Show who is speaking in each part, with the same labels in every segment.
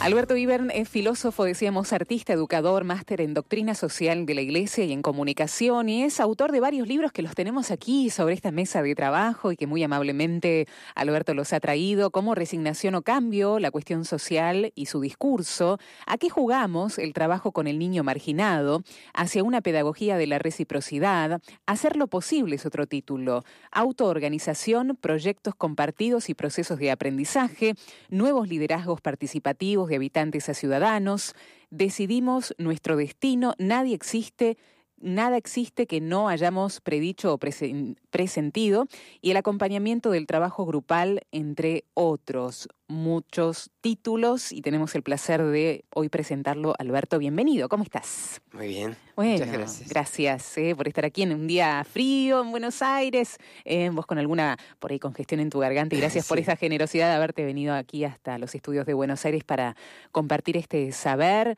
Speaker 1: Alberto Ibern es filósofo, decíamos, artista, educador, máster en doctrina social de la Iglesia y en comunicación y es autor de varios libros que los tenemos aquí sobre esta mesa de trabajo y que muy amablemente Alberto los ha traído, como Resignación o Cambio, la cuestión social y su discurso, a qué jugamos el trabajo con el niño marginado, hacia una pedagogía de la reciprocidad, hacer lo posible es otro título, autoorganización, proyectos compartidos y procesos de aprendizaje, nuevos liderazgos participativos, de habitantes a ciudadanos, decidimos nuestro destino, nadie existe nada existe que no hayamos predicho o presentido y el acompañamiento del trabajo grupal, entre otros muchos títulos. Y tenemos el placer de hoy presentarlo. Alberto, bienvenido. ¿Cómo estás?
Speaker 2: Muy bien.
Speaker 1: Muchas gracias. Gracias eh, por estar aquí en un día frío en Buenos Aires. Eh, vos con alguna por ahí congestión en tu garganta y gracias por esa generosidad de haberte venido aquí hasta los estudios de Buenos Aires para compartir este saber.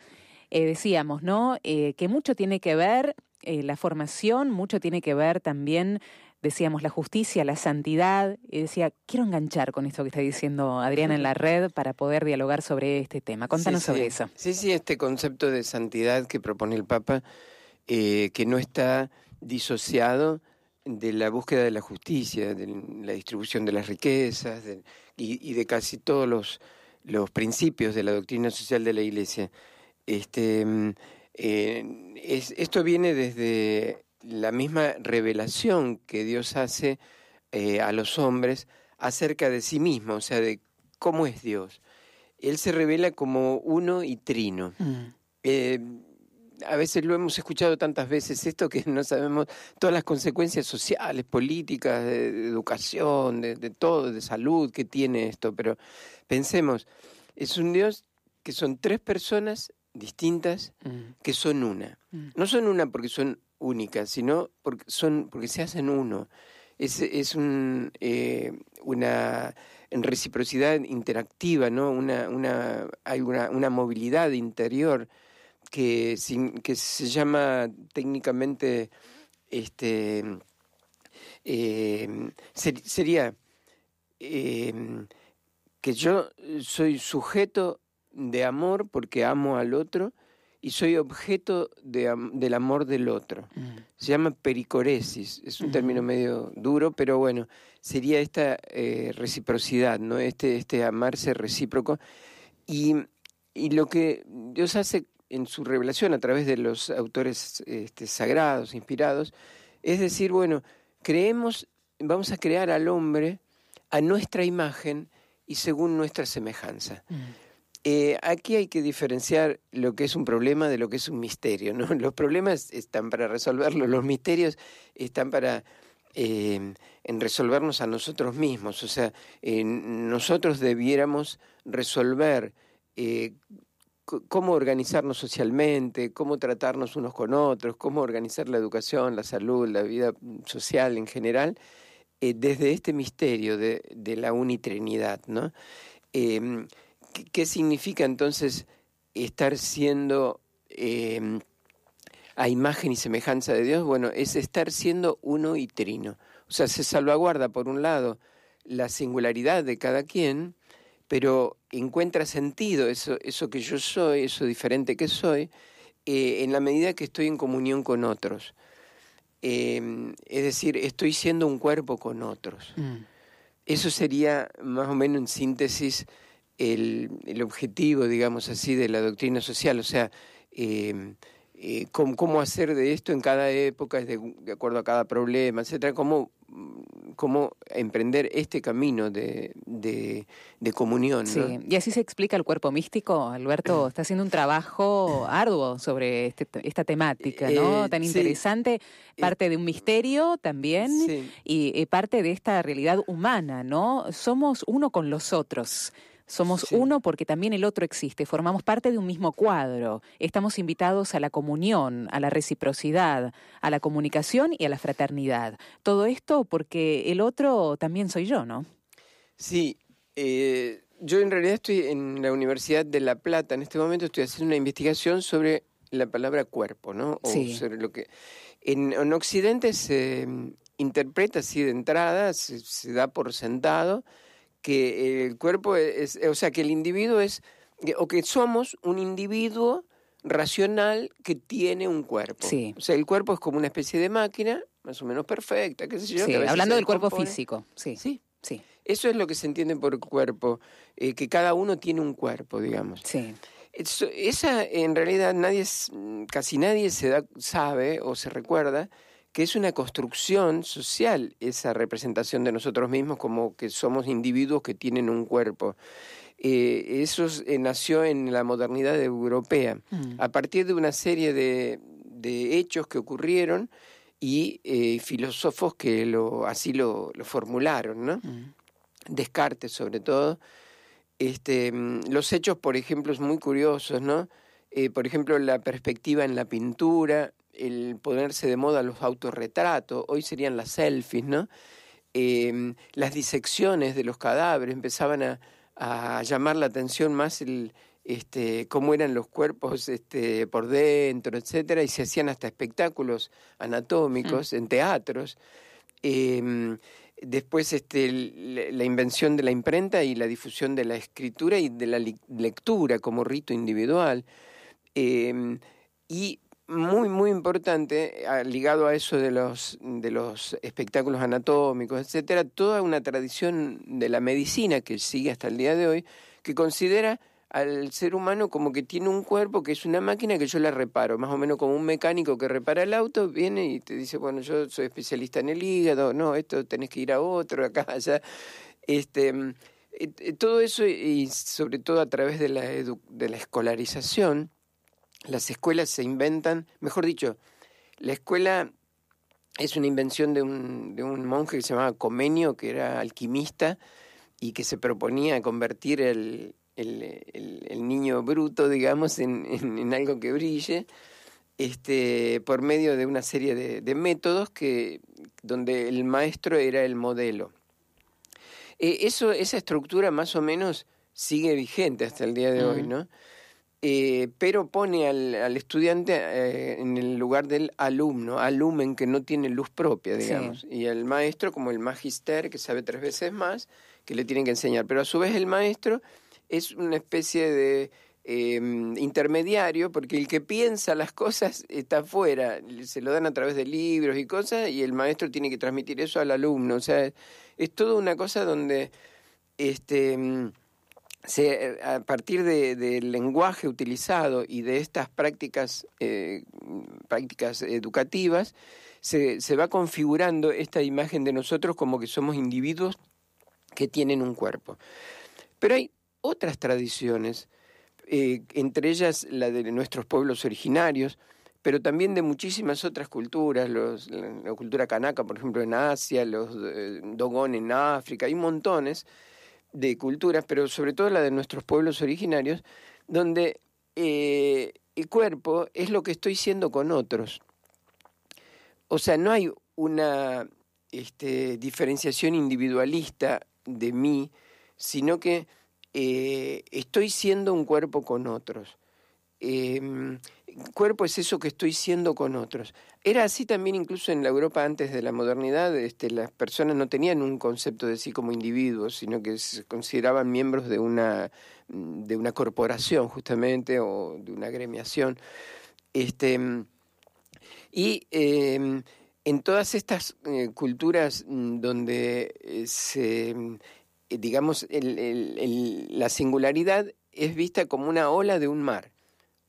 Speaker 1: Eh, decíamos, ¿no? que mucho tiene que ver eh, la formación, mucho tiene que ver también, decíamos, la justicia, la santidad. Y decía, quiero enganchar con esto que está diciendo Adriana en la red para poder dialogar sobre este tema. Contanos sobre eso.
Speaker 2: Sí, sí, este concepto de santidad que propone el Papa, eh, que no está disociado de la búsqueda de la justicia, de la distribución de las riquezas y, de casi todos los, los principios de la doctrina social de la Iglesia. Este, esto viene desde la misma revelación que Dios hace eh, a los hombres acerca de sí mismo, o sea, de cómo es Dios. Él se revela como uno y trino. Mm. Eh, a veces lo hemos escuchado tantas veces esto que no sabemos todas las consecuencias sociales, políticas, de, educación, de, de, todo, de salud que tiene esto, pero pensemos, es un Dios que son tres personas distintas mm. que son una. Mm. No son una porque son únicas, sino porque, son, porque se hacen uno. Es, es un, eh, una reciprocidad interactiva, ¿no? Una, una, hay una, una movilidad interior que, que se llama técnicamente este, eh, sería eh, que yo soy sujeto de amor porque amo al otro y soy objeto de, del amor del otro. Mm. Se llama pericoresis, es un término medio duro, pero bueno, sería esta eh, reciprocidad, ¿no? Este, este amarse recíproco. Y, y, lo que Dios hace en su revelación a través de los autores este, sagrados, inspirados, es decir, bueno, creemos, vamos a crear al hombre a nuestra imagen y según nuestra semejanza. Mm. Eh, aquí hay que diferenciar lo que es un problema de lo que es un misterio. ¿no? Los problemas están para resolverlos, los misterios están para eh, en resolvernos a nosotros mismos. O sea, nosotros debiéramos resolver eh, cómo organizarnos socialmente, cómo tratarnos unos con otros, cómo organizar la educación, la salud, la vida social en general, desde este misterio de, la unitrinidad. ¿no? ¿Qué, significa entonces estar siendo em, a imagen y semejanza de Dios? Bueno, es estar siendo uno y trino. O sea, se salvaguarda, por un lado, la singularidad de cada quien, pero encuentra sentido eso, eso que yo soy, eso diferente que soy, eh, en la medida que estoy en comunión con otros. Em, es decir, estoy siendo un cuerpo con otros. Mm. Eso sería más o menos en síntesis el, el, objetivo, digamos así, de la doctrina social, o sea, eh, eh, cómo, hacer de esto en cada época, de, de acuerdo a cada problema, etcétera, cómo, cómo emprender este camino de, de, comunión.
Speaker 1: Sí, y así se explica el cuerpo místico. Alberto está haciendo un trabajo arduo sobre este, esta temática, ¿no? Eh, Tan interesante, parte de un misterio también y parte de esta realidad humana, ¿no? Somos uno con los otros. Somos uno porque también el otro existe, formamos parte de un mismo cuadro, estamos invitados a la comunión, a la reciprocidad, a la comunicación y a la fraternidad. Todo esto porque el otro también soy yo, ¿no?
Speaker 2: Sí, eh, yo en realidad estoy en la Universidad de La Plata, en este momento estoy haciendo una investigación sobre la palabra cuerpo, ¿no? O sobre lo que... En, Occidente se interpreta así de entrada, se da por sentado, que el cuerpo es, o sea, que el individuo es o que somos un individuo racional que tiene un cuerpo.
Speaker 1: Sí.
Speaker 2: O sea, el cuerpo es como una especie de máquina, más o menos perfecta, qué sé yo.
Speaker 1: Sí,
Speaker 2: que
Speaker 1: hablando del cuerpo físico. Sí.
Speaker 2: Sí,
Speaker 1: Sí.
Speaker 2: eso es lo que se entiende por cuerpo, eh, que cada uno tiene un cuerpo, digamos.
Speaker 1: Sí.
Speaker 2: Eso- esa en realidad nadie, casi nadie se da, sabe o se recuerda que es una construcción social esa representación de nosotros mismos como que somos individuos que tienen un cuerpo. Eh, eso es- eh, nació en la modernidad europea,
Speaker 1: Mm.
Speaker 2: a partir de una serie de, de hechos que ocurrieron y eh, filósofos que lo, así lo, lo formularon, ¿no?
Speaker 1: Mm.
Speaker 2: Descartes sobre todo. Este, mm, los hechos, por ejemplo, es muy curiosos, ¿no? Por ejemplo, la perspectiva en la pintura, el ponerse de moda los autorretratos, hoy serían las selfies, ¿no? Eh, las disecciones de los cadáveres empezaban a, a llamar la atención más el, este, cómo eran los cuerpos este, por dentro, etcétera, y se hacían hasta espectáculos anatómicos en teatros. Eh, después este, la- invención de la imprenta y la difusión de la escritura y de la lectura como rito individual. Eh, y muy, muy importante, ah, ligado a eso de los, de los espectáculos anatómicos, etcétera, toda una tradición de la medicina que sigue hasta el día de hoy, que considera al ser humano como que tiene un cuerpo que es una máquina que yo la reparo, más o menos como un mecánico que repara el auto, viene y te dice, bueno, yo soy especialista en el hígado, no, esto tenés que ir a otro, acá, allá. Este, mm, eh, todo eso y sobre todo a través de la, edu- de la escolarización, las escuelas se inventan, mejor dicho, la escuela es una invención de un, de un monje que se llamaba Comenio, que era alquimista y que se proponía convertir el, el, el- el niño bruto, digamos, en, en- en algo que brille, este, por medio de una serie de, de métodos que, donde el maestro era el modelo. Eh, eso, esa estructura más o menos sigue vigente hasta el día de hoy,
Speaker 1: Mm.
Speaker 2: ¿no? Eh, pero pone al, al estudiante eh, en el lugar del alumno, alumen que no tiene luz propia,
Speaker 1: Sí.
Speaker 2: digamos, y el maestro como el magister que sabe tres veces más, que le tienen que enseñar, pero a su vez el maestro es una especie de eh, intermediario, porque el que piensa las cosas está afuera, se lo dan a través de libros y cosas, y el maestro tiene que transmitir eso al alumno, o sea, es toda una cosa donde este mm, se, a partir de- del lenguaje utilizado y de estas prácticas, eh, prácticas educativas, se, se va configurando esta imagen de nosotros como que somos individuos que tienen un cuerpo. Pero hay otras tradiciones, eh, entre ellas la de nuestros pueblos originarios, pero también de muchísimas otras culturas, los, la, cultura kanaka, por ejemplo, en Asia, los eh, Dogon en África, hay montones de culturas, pero sobre todo la de nuestros pueblos originarios, donde eh, el cuerpo es lo que estoy siendo con otros. O sea, no hay una este, diferenciación individualista de mí, sino que eh, estoy siendo un cuerpo con otros. Eh, cuerpo es eso que estoy siendo con otros. Era así también incluso en la Europa antes de la modernidad, este, las personas no tenían un concepto de sí como individuos, sino que se consideraban miembros de una, de una corporación justamente o de una agremiación. Este, y eh, en todas estas eh, culturas mm, donde eh, se, mm, eh, digamos, la singularidad es vista como una ola de un mar.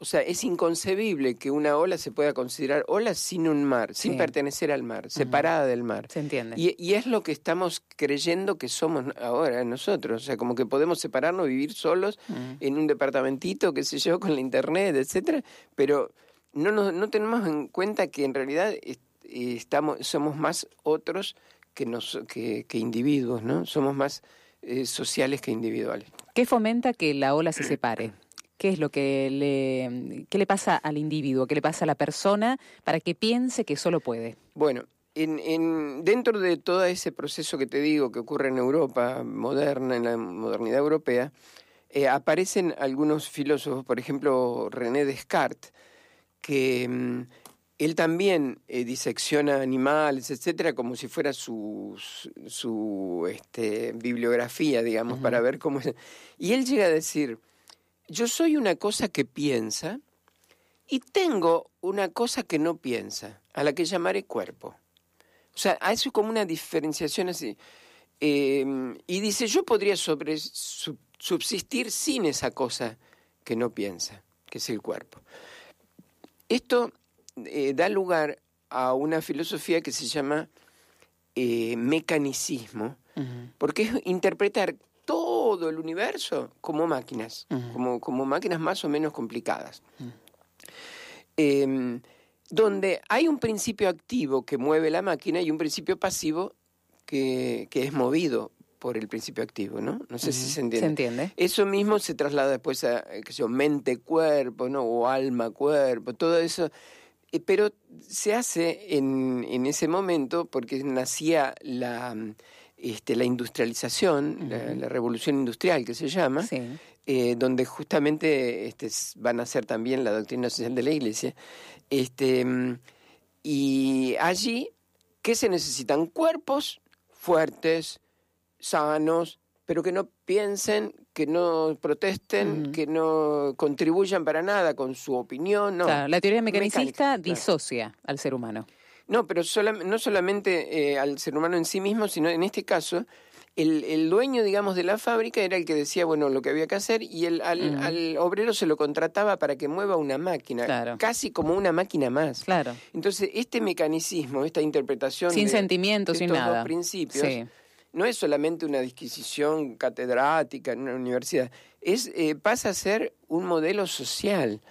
Speaker 2: O sea, es inconcebible que una ola se pueda considerar ola sin un mar, sin pertenecer al mar, separada del mar.
Speaker 1: Se entiende.
Speaker 2: Y, y es lo que estamos creyendo que somos ahora nosotros. O sea, como que podemos separarnos, vivir solos en un departamentito, qué sé yo, con la internet, etcétera, pero no, nos- no tenemos en cuenta que en realidad es- estamos, somos más otros que, nos, que, que individuos, ¿no? Somos más eh, sociales que individuales.
Speaker 1: ¿Qué fomenta que la ola se separe? ¿Qué es lo que le, qué le pasa al individuo, qué le pasa a la persona para que piense que solo puede?
Speaker 2: Bueno, en, en, dentro de todo ese proceso que te digo que ocurre en Europa moderna, en la modernidad europea, eh, aparecen algunos filósofos, por ejemplo René Descartes, que mm, él también eh, disecciona animales, etcétera, como si fuera su, su, su, este, bibliografía, digamos, para ver cómo es. Y él llega a decir, yo soy una cosa que piensa y tengo una cosa que no piensa, a la que llamaré cuerpo. O sea, eso es como una diferenciación así. Em, y dice, yo podría sobre, subsistir sin esa cosa que no piensa, que es el cuerpo. Esto eh, da lugar a una filosofía que se llama eh, mecanicismo, porque es interpretar todo el universo como máquinas, como, como, máquinas más o menos complicadas. Em, donde hay un principio activo que mueve la máquina y un principio pasivo que, que es movido por el principio activo, ¿no? No sé si se entiende.
Speaker 1: Se entiende.
Speaker 2: Eso mismo se traslada después a, qué sé mente-cuerpo, ¿no? O alma-cuerpo, todo eso. Eh, pero se hace en, en, ese momento porque nacía la, este, la industrialización, la, revolución industrial que se llama, eh, donde justamente este, van a ser también la doctrina social de la Iglesia. Este, y allí, ¿qué se necesitan? Cuerpos fuertes, sanos, pero que no piensen, que no protesten, que no contribuyan para nada con su opinión. No.
Speaker 1: la teoría mecanicista disocia al ser humano.
Speaker 2: No, pero no solamente eh, al ser humano en sí mismo, sino en este caso, el, el, dueño, digamos, de la fábrica era el que decía, bueno, lo que había que hacer, y el, al, al obrero se lo contrataba para que mueva una máquina, casi como una máquina más.
Speaker 1: Claro.
Speaker 2: Entonces, este mecanicismo, esta interpretación...
Speaker 1: Sin sentimientos, sin
Speaker 2: estos
Speaker 1: nada.
Speaker 2: Dos principios, no es solamente una disquisición catedrática en una universidad, es, eh, pasa a ser un modelo social.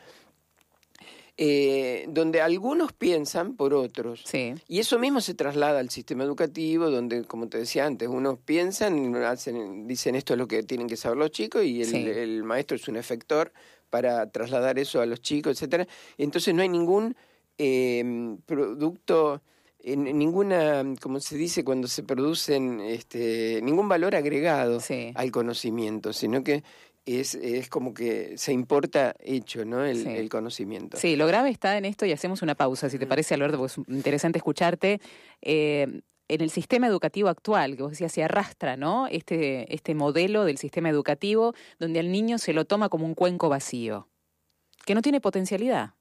Speaker 2: Eh, donde algunos piensan por otros. Y eso mismo se traslada al sistema educativo, donde, como te decía antes, unos piensan, hacen, dicen esto es lo que tienen que saber los chicos y el, maestro es un efector para trasladar eso a los chicos, etcétera. Entonces no hay ningún eh, producto en ninguna, como se dice cuando se producen, este, ningún valor agregado al conocimiento, sino que es, es como que se importa hecho, ¿no? El, conocimiento.
Speaker 1: Sí, lo grave está en esto y hacemos una pausa, si te parece, Alberto, porque es interesante escucharte. Eh, en el sistema educativo actual, que vos decías, se arrastra, ¿no? Este, este modelo del sistema educativo donde al niño se lo toma como un cuenco vacío, que no tiene potencialidad,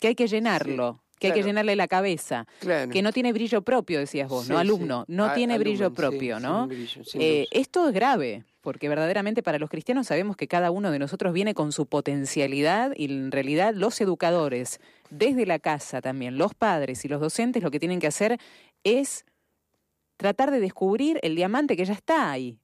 Speaker 1: que hay que llenarlo que hay que llenarle la cabeza, que no tiene brillo propio, decías vos, ¿no? Alumno, no tiene brillo propio, ¿no? Eh, esto es grave, porque verdaderamente para los cristianos sabemos que cada uno de nosotros viene con su potencialidad y en realidad los educadores, desde la casa también, los padres y los docentes lo que tienen que hacer es tratar de descubrir el diamante que ya está ahí,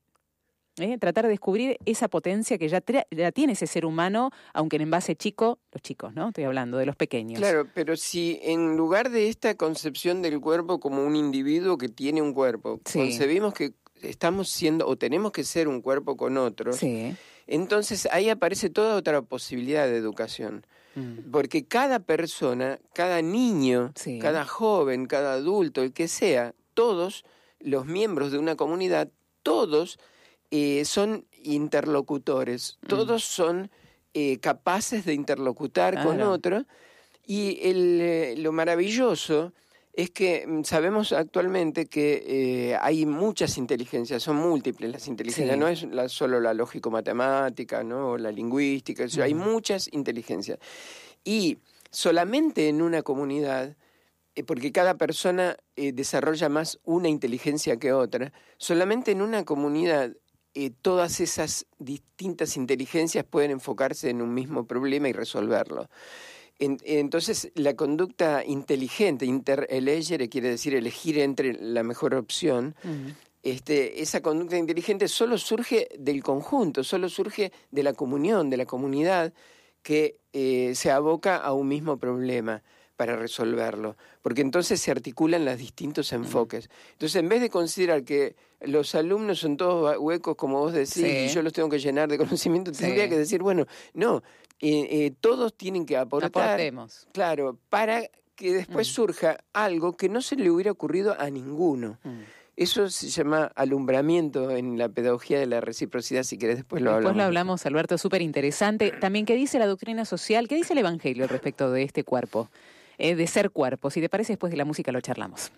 Speaker 1: ¿eh? tratar de descubrir esa potencia que ya, tiene ese ser humano, aunque en envase chico, los chicos, ¿no? Estoy hablando de los pequeños.
Speaker 2: Claro, pero si en lugar de esta concepción del cuerpo como un individuo que tiene un cuerpo, concebimos que estamos siendo o tenemos que ser un cuerpo con otros, entonces ahí aparece toda otra posibilidad de educación. Mm. Porque cada persona, cada niño, cada joven, cada adulto, el que sea, todos los miembros de una comunidad, todos eh, son interlocutores, mm. todos son eh, capaces de interlocutar con otro y el, eh, lo maravilloso es que mm, sabemos actualmente que hay muchas inteligencias, son múltiples las inteligencias, no es la, solo la lógico-matemática, ¿no? o la lingüística, hay muchas inteligencias. Y solamente en una comunidad porque cada persona desarrolla más una inteligencia que otra, solamente en una comunidad eh, todas esas distintas inteligencias pueden enfocarse en un mismo problema y resolverlo. Entonces, la conducta inteligente, interelegere, quiere decir elegir entre la mejor opción, este, esa conducta inteligente solo surge del conjunto, solo surge de la comunión, de la comunidad que eh, se aboca a un mismo problema para resolverlo, porque entonces se articulan los distintos enfoques. Entonces, en vez de considerar que los alumnos son todos huecos, como vos decís, y yo los tengo que llenar de conocimiento, tendría que decir, bueno, no, eh, eh, todos tienen que aportar. Claro, para que después mm. surja algo que no se le hubiera ocurrido a ninguno. Mm. Eso se llama alumbramiento en la pedagogía de la reciprocidad, si querés después lo hablamos.
Speaker 1: Después lo hablamos, Alberto, súper interesante. También, ¿qué dice la doctrina social? ¿Qué dice el Evangelio respecto de este cuerpo? Eh, de ser cuerpo. Si te parece, después de la música lo charlamos.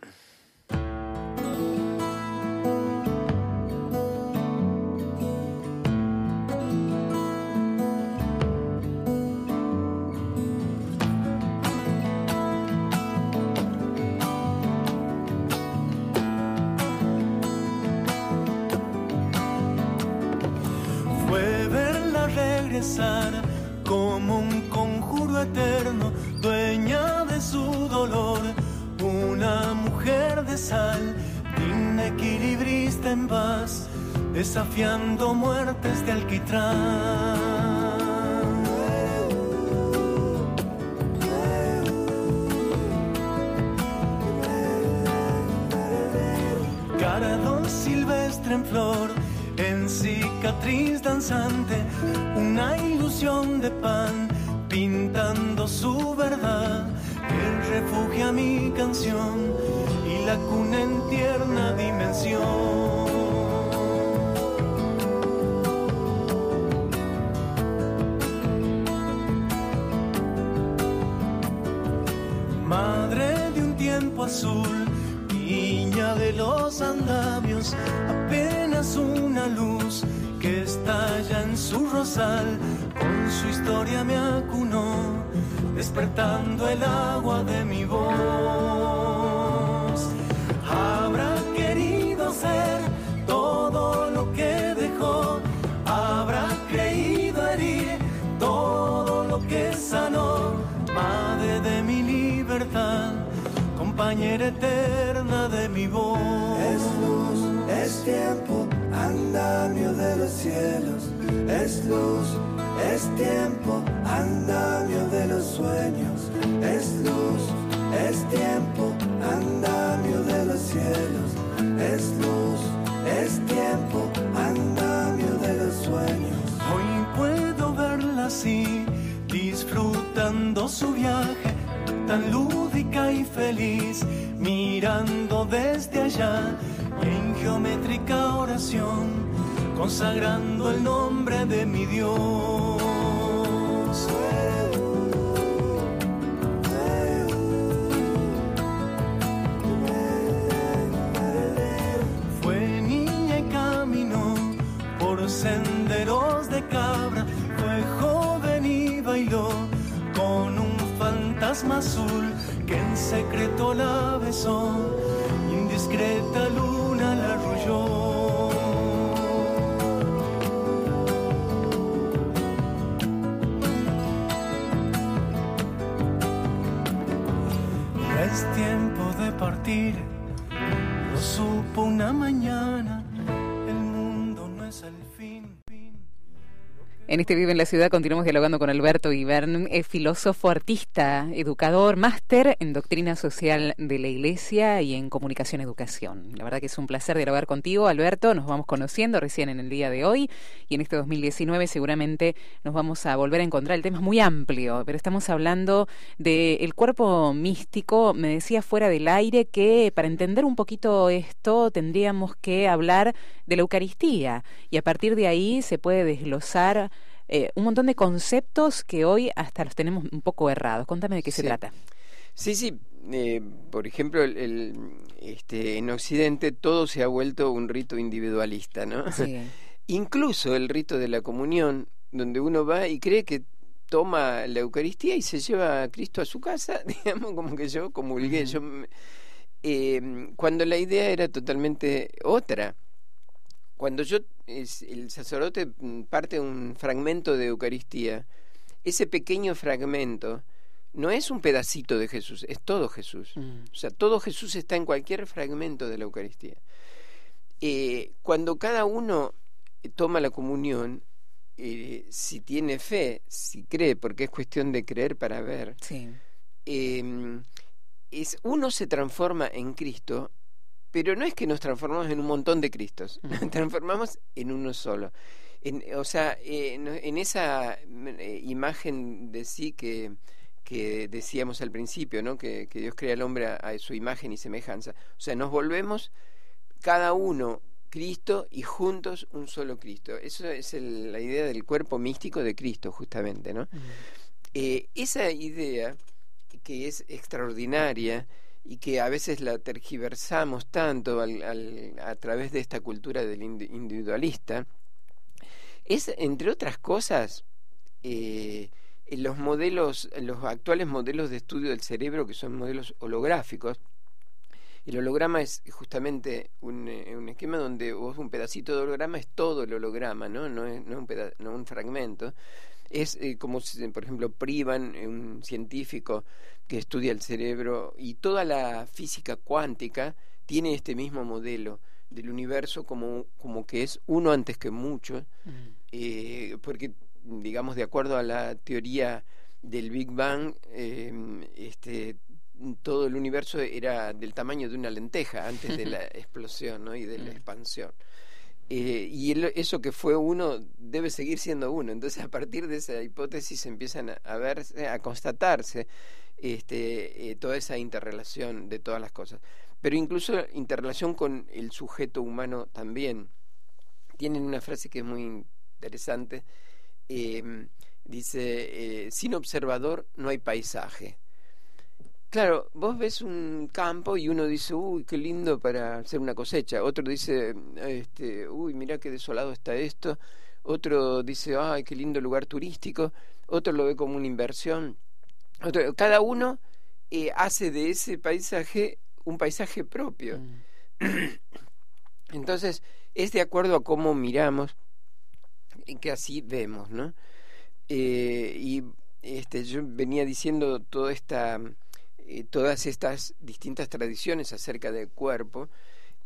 Speaker 3: Como un conjuro eterno, dueña de su dolor, una mujer de sal, digna equilibrista en paz, desafiando muertes de alquitrán. Caradón silvestre en flor, en cicatriz danzante, una ilusión de pan, pintando su verdad, que refugia mi canción y la cuna en tierna dimensión. Madre de un tiempo azul, niña de los andamios, con su historia me acunó, despertando el agua de mi voz. Habrá querido ser todo lo que dejó, habrá creído herir todo lo que sanó, madre de mi libertad compañera eterna de mi voz.
Speaker 4: Es luz, es tiempo, andamio de los cielos. Es luz, es tiempo, andamio de los sueños. Es luz, es tiempo, andamio de los cielos. Es luz, es tiempo, andamio de los sueños.
Speaker 3: Hoy puedo verla así, disfrutando su viaje, tan lúdica y feliz, mirando desde allá y en geométrica oración, consagrando el nombre de mi Dios. En
Speaker 1: este Vive en la Ciudad continuamos dialogando con Alberto Ibern, es filósofo, artista, educador, máster en doctrina social de la Iglesia y en comunicación educación. La verdad que es un placer dialogar contigo, Alberto. Nos vamos conociendo recién en el día de hoy y en este 2019 seguramente nos vamos a volver a encontrar. El tema es muy amplio, pero estamos hablando del cuerpo místico. Me decía fuera del aire que para entender un poquito esto tendríamos que hablar de la Eucaristía y a partir de ahí se puede desglosar eh, un montón de conceptos que hoy hasta los tenemos un poco errados. Contame de qué se trata.
Speaker 2: Sí, sí. eh, por ejemplo, el, el, este, en Occidente todo se ha vuelto un rito individualista, ¿no?
Speaker 1: Sí.
Speaker 2: Incluso el rito de la comunión, donde uno va y cree que toma la Eucaristía y se lleva a Cristo a su casa, digamos, como que yo comulgué. Yo, eh, cuando la idea era totalmente otra. Cuando yo, es- el sacerdote parte un fragmento de Eucaristía, ese pequeño fragmento no es un pedacito de Jesús, es todo Jesús.
Speaker 1: Mm.
Speaker 2: O sea, todo Jesús está en cualquier fragmento de la Eucaristía. Eh, cuando cada uno toma la comunión, eh, si tiene fe, si cree, porque es cuestión de creer para ver,
Speaker 1: Sí.
Speaker 2: eh, es, uno se transforma en Cristo, pero no es que nos transformamos en un montón de Cristos, nos transformamos en uno solo. En, o sea, en esa eh, imagen de sí que, que decíamos al principio, ¿no? que, que Dios crea al hombre a, a su imagen y semejanza. O sea, nos volvemos cada uno Cristo y juntos un solo Cristo. Eso es el- la idea del cuerpo místico de Cristo, justamente, ¿no? Eh, esa idea que es extraordinaria y que a veces la tergiversamos tanto al- a través de esta cultura del indi- individualista, es, entre otras cosas, eh, los modelos, los actuales modelos de estudio del cerebro, que son modelos holográficos, El holograma es justamente un, eh, un, esquema donde vos un pedacito de holograma es todo el holograma, ¿no? No es, no un, no un fragmento. Es eh, como, si, por ejemplo, Privan, eh, un científico que estudia el cerebro, y toda la física cuántica tiene este mismo modelo del universo como, como que es uno antes que mucho, eh, porque, digamos, de acuerdo a la teoría del Big Bang, eh, este, todo el universo era del tamaño de una lenteja antes de la explosión ¿no? y de la expansión. Eh, y eso que fue uno debe seguir siendo uno. Entonces, a partir de esa hipótesis empiezan a, verse, a constatarse este, eh, toda esa interrelación de todas las cosas. Pero incluso interrelación con el sujeto humano también. Tienen una frase que es muy interesante. Eh, dice, sin observador no hay paisaje. Claro, vos ves un campo y uno dice, uy, qué lindo para hacer una cosecha. Otro dice, este, uy, mira qué desolado está esto. Otro dice, ay, qué lindo lugar turístico. Otro lo ve como una inversión. Otro, cada uno eh, hace de ese paisaje un paisaje propio. Mm. Entonces, es de acuerdo a cómo miramos que así vemos, ¿no? Eh, y este, yo venía diciendo toda esta eh, todas estas distintas tradiciones acerca del cuerpo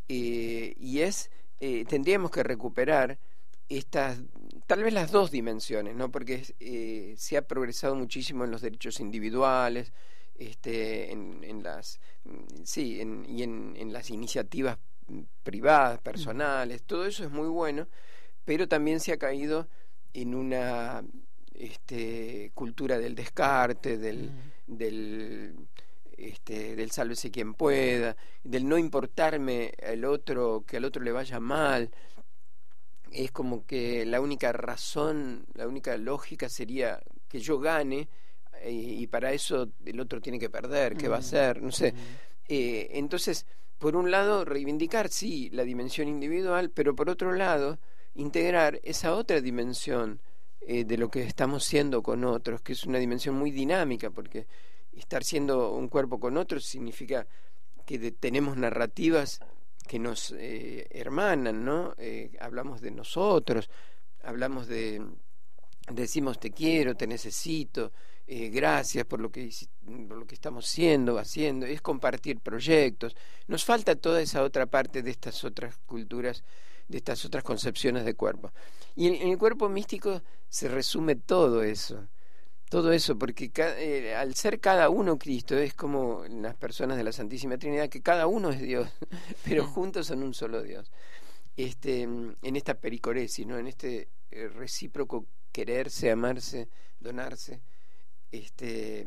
Speaker 2: eh, y es eh, tendríamos que recuperar estas tal vez las dos dimensiones no porque se ha progresado muchísimo en los derechos individuales este en, las sí y en, en las iniciativas privadas personales todo eso es muy bueno pero también se ha caído en una este, cultura del descarte, del, del este, del sálvese quien pueda, del no importarme el otro, que al otro le vaya mal. Es como que la única razón, la única lógica sería que yo gane eh, y, para eso el otro tiene que perder, ¿qué va a mm. hacer? No sé. Eh, entonces, por un lado, reivindicar, sí, la dimensión individual, pero por otro lado, integrar esa otra dimensión eh, de lo que estamos siendo con otros, que es una dimensión muy dinámica, porque estar siendo un cuerpo con otro significa que tenemos narrativas que nos eh, hermanan, ¿no? Eh, hablamos de nosotros, hablamos de, decimos te quiero, te necesito, eh, gracias por lo, que, por lo que estamos siendo, haciendo, es compartir proyectos. Nos falta toda esa otra parte de estas otras culturas, de estas otras concepciones de cuerpo. Y en el cuerpo místico se resume todo eso todo eso, porque eh, al ser cada uno Cristo, es como las personas de la Santísima Trinidad, que cada uno es Dios, pero juntos son un solo Dios. Este, en esta pericoresis, ¿no? en este eh, recíproco quererse, amarse, donarse, este,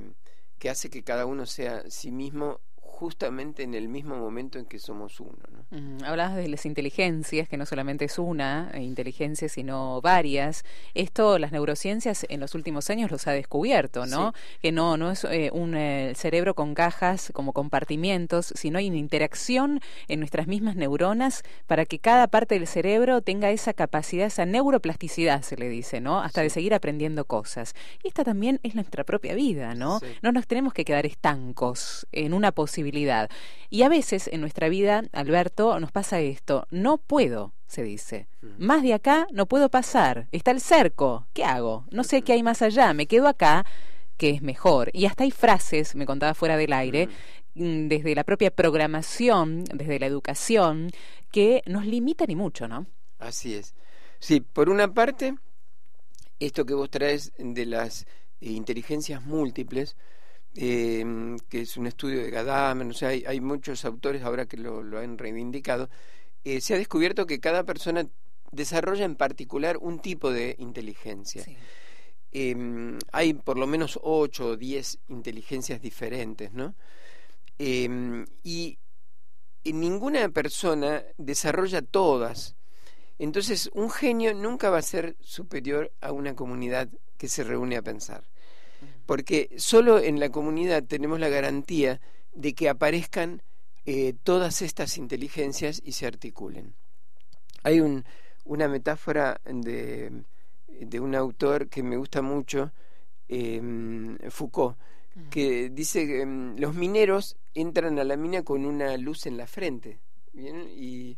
Speaker 2: que hace que cada uno sea sí mismo justamente en el mismo momento en que somos uno. ¿no?
Speaker 1: hablabas de las inteligencias, que no solamente es una eh, inteligencia, sino varias. Esto las neurociencias en los últimos años los ha descubierto, ¿no? Que no, no es eh, un eh, cerebro con cajas como compartimientos, sino hay una interacción en nuestras mismas neuronas para que cada parte del cerebro tenga esa capacidad, esa neuroplasticidad, se le dice, ¿no? Hasta de seguir aprendiendo cosas. Y esta también es nuestra propia vida, ¿no? No nos tenemos que quedar estancos en una posibilidad y a veces en nuestra vida, Alberto, nos pasa esto, no puedo, se dice. Más de acá no puedo pasar, está el cerco, ¿qué hago? No sé qué hay más allá, me quedo acá, que es mejor. Y hasta hay frases, me contaba fuera del aire, mm, desde la propia programación, desde la educación, que nos limitan y mucho, ¿no?
Speaker 2: Así es. Sí, por una parte, esto que vos traes de las inteligencias múltiples, eh, que es un estudio de Gadamer, o sea, hay, hay muchos autores ahora que lo, lo han reivindicado, eh, se ha descubierto que cada persona desarrolla en particular un tipo de inteligencia. Em, hay por lo menos ocho o diez inteligencias diferentes, ¿no? Em, y ninguna persona desarrolla todas. Entonces, un genio nunca va a ser superior a una comunidad que se reúne a pensar porque solo en la comunidad tenemos la garantía de que aparezcan eh, todas estas inteligencias y se articulen. Hay un, una metáfora de, de, un autor que me gusta mucho, em, Foucault, que dice que em, los mineros entran a la mina con una luz en la frente. ¿bien? Y,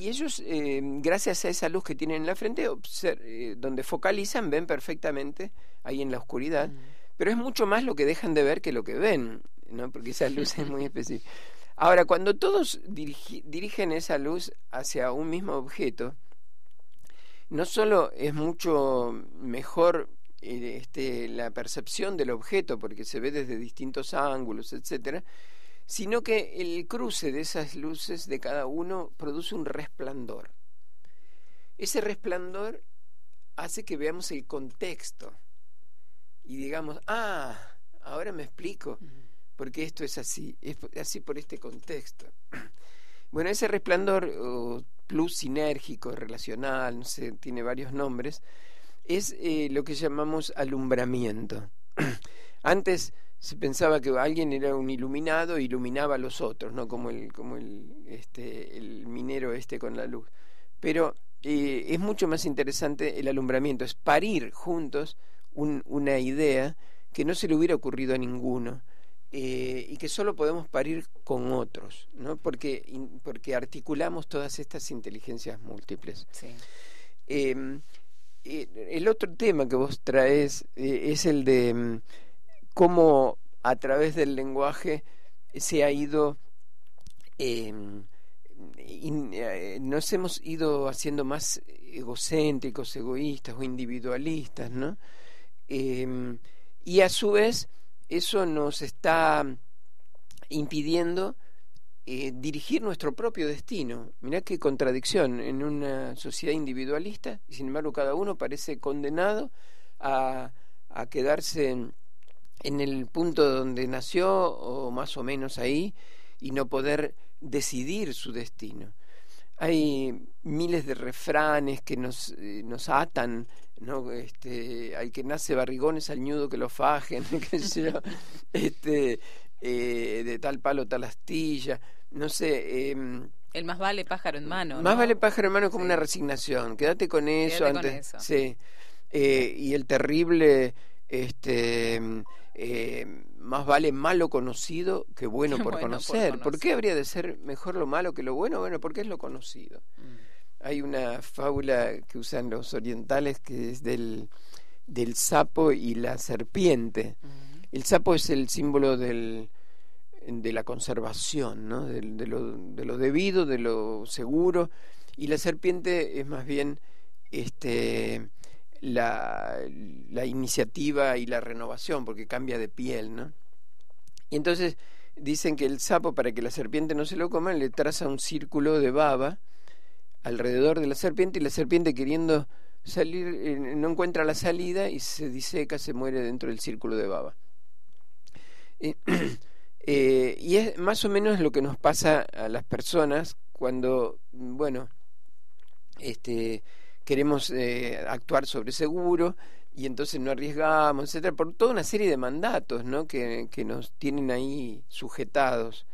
Speaker 2: y ellos, eh, gracias a esa luz que tienen en la frente, eh, donde focalizan, ven perfectamente ahí en la oscuridad. Pero es mucho más lo que dejan de ver que lo que ven, ¿no? porque esa luz es muy específica. Ahora, cuando todos dirigen esa luz hacia un mismo objeto, no solo es mucho mejor eh, este, la percepción del objeto, porque se ve desde distintos ángulos, etcétera, sino que el cruce de esas luces de cada uno produce un resplandor. Ese resplandor hace que veamos el contexto y digamos, ah, ahora me explico por qué esto es así, es así por este contexto. Bueno, ese resplandor plus sinérgico, relacional, no sé, tiene varios nombres, es eh, lo que llamamos alumbramiento. Antes se pensaba que alguien era un iluminado e iluminaba a los otros, ¿no? Como el, como el, este, el minero este con la luz. Pero eh, es mucho más interesante el alumbramiento, es parir juntos una idea que no se le hubiera ocurrido a ninguno. Eh, y que solo podemos parir con otros, ¿no? porque, porque articulamos todas estas inteligencias múltiples. Em, eh, el otro tema que vos traes es el de mm, cómo a través del lenguaje se ha ido, em, eh, nos hemos ido haciendo más egocéntricos, egoístas o individualistas, ¿no? Em, y a su vez eso nos está impidiendo eh, dirigir nuestro propio destino. Mirá qué contradicción en una sociedad individualista y sin embargo cada uno parece condenado a, quedarse en el punto donde nació o más o menos ahí y no poder decidir su destino. Hay miles de refranes que nos, eh, nos atan, ¿no? Este, hay que nace barrigones al ñudo que lo fajen, qué sé yo, este, eh, de tal palo tal astilla, no sé.
Speaker 1: Eh, el más vale pájaro en mano.
Speaker 2: Más vale pájaro en mano como una resignación. Quédate con eso antes. Sí. Eh, y el terrible, este, eh, más vale malo conocido que bueno por, conocer. por, qué habría de ser mejor lo malo que lo bueno? Bueno, porque es lo conocido. Mm. Hay una fábula que usan los orientales que es del, del sapo y la serpiente. Mm. El sapo es el símbolo del, de la conservación, ¿no? de, lo, de lo debido, de lo seguro, y la serpiente es más bien este la, iniciativa y la renovación, porque cambia de piel, ¿no? Y entonces dicen que el sapo, para que la serpiente no se lo coma, le traza un círculo de baba alrededor de la serpiente y la serpiente queriendo salir eh, no encuentra la salida y se diseca, se muere dentro del círculo de baba. Eh, eh, y es más o menos lo que nos pasa a las personas cuando, bueno, este, queremos eh, actuar sobre seguro y entonces no arriesgamos, etcétera, por toda una serie de mandatos ¿no? que, que nos tienen ahí sujetados,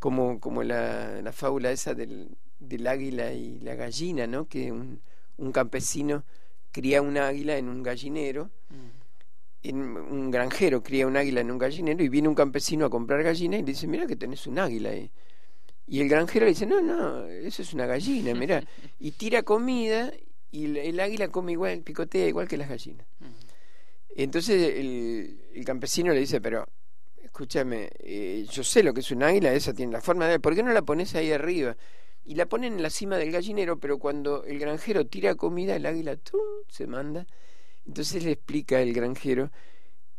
Speaker 2: como, como la, la fábula esa del, del águila y la gallina, ¿no? que un, un campesino cría un águila en un gallinero, mm. en, un granjero cría un águila en un gallinero y viene un campesino a comprar gallina y le dice, mira que tenés un águila ahí. Y el granjero le dice, no, no, eso es una gallina, mira. Y tira comida y el, águila come igual, picotea igual que las gallinas. Entonces el, campesino le dice, pero escúchame, eh, yo sé lo que es un águila, esa tiene la forma de... ¿Por qué no la pones ahí arriba? Y la ponen en la cima del gallinero, pero cuando el granjero tira comida, el águila ¡tum! se manda. Entonces le explica el granjero,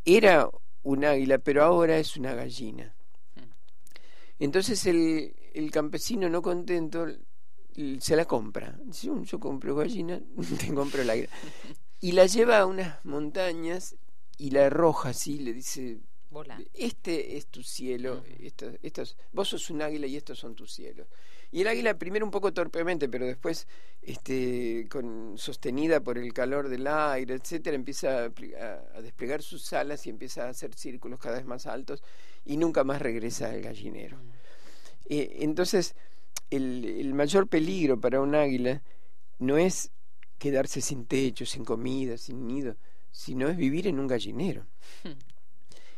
Speaker 2: era un águila, pero ahora es una gallina. Entonces el, el campesino no contento se la compra. Dice, yo compro gallina, te compro la Y la lleva a unas montañas y la arroja así, le dice, este es tu cielo, estos, vos sos un águila y estos son tus cielos. Y el águila primero un poco torpemente, pero después, este, con, sostenida por el calor del aire, etcétera, empieza a, desplegar sus alas y empieza a hacer círculos cada vez más altos y nunca más regresa al gallinero. Eh, entonces, el, mayor peligro para un águila no es quedarse sin techo, sin comida, sin nido, sino es vivir en un gallinero. Hmm.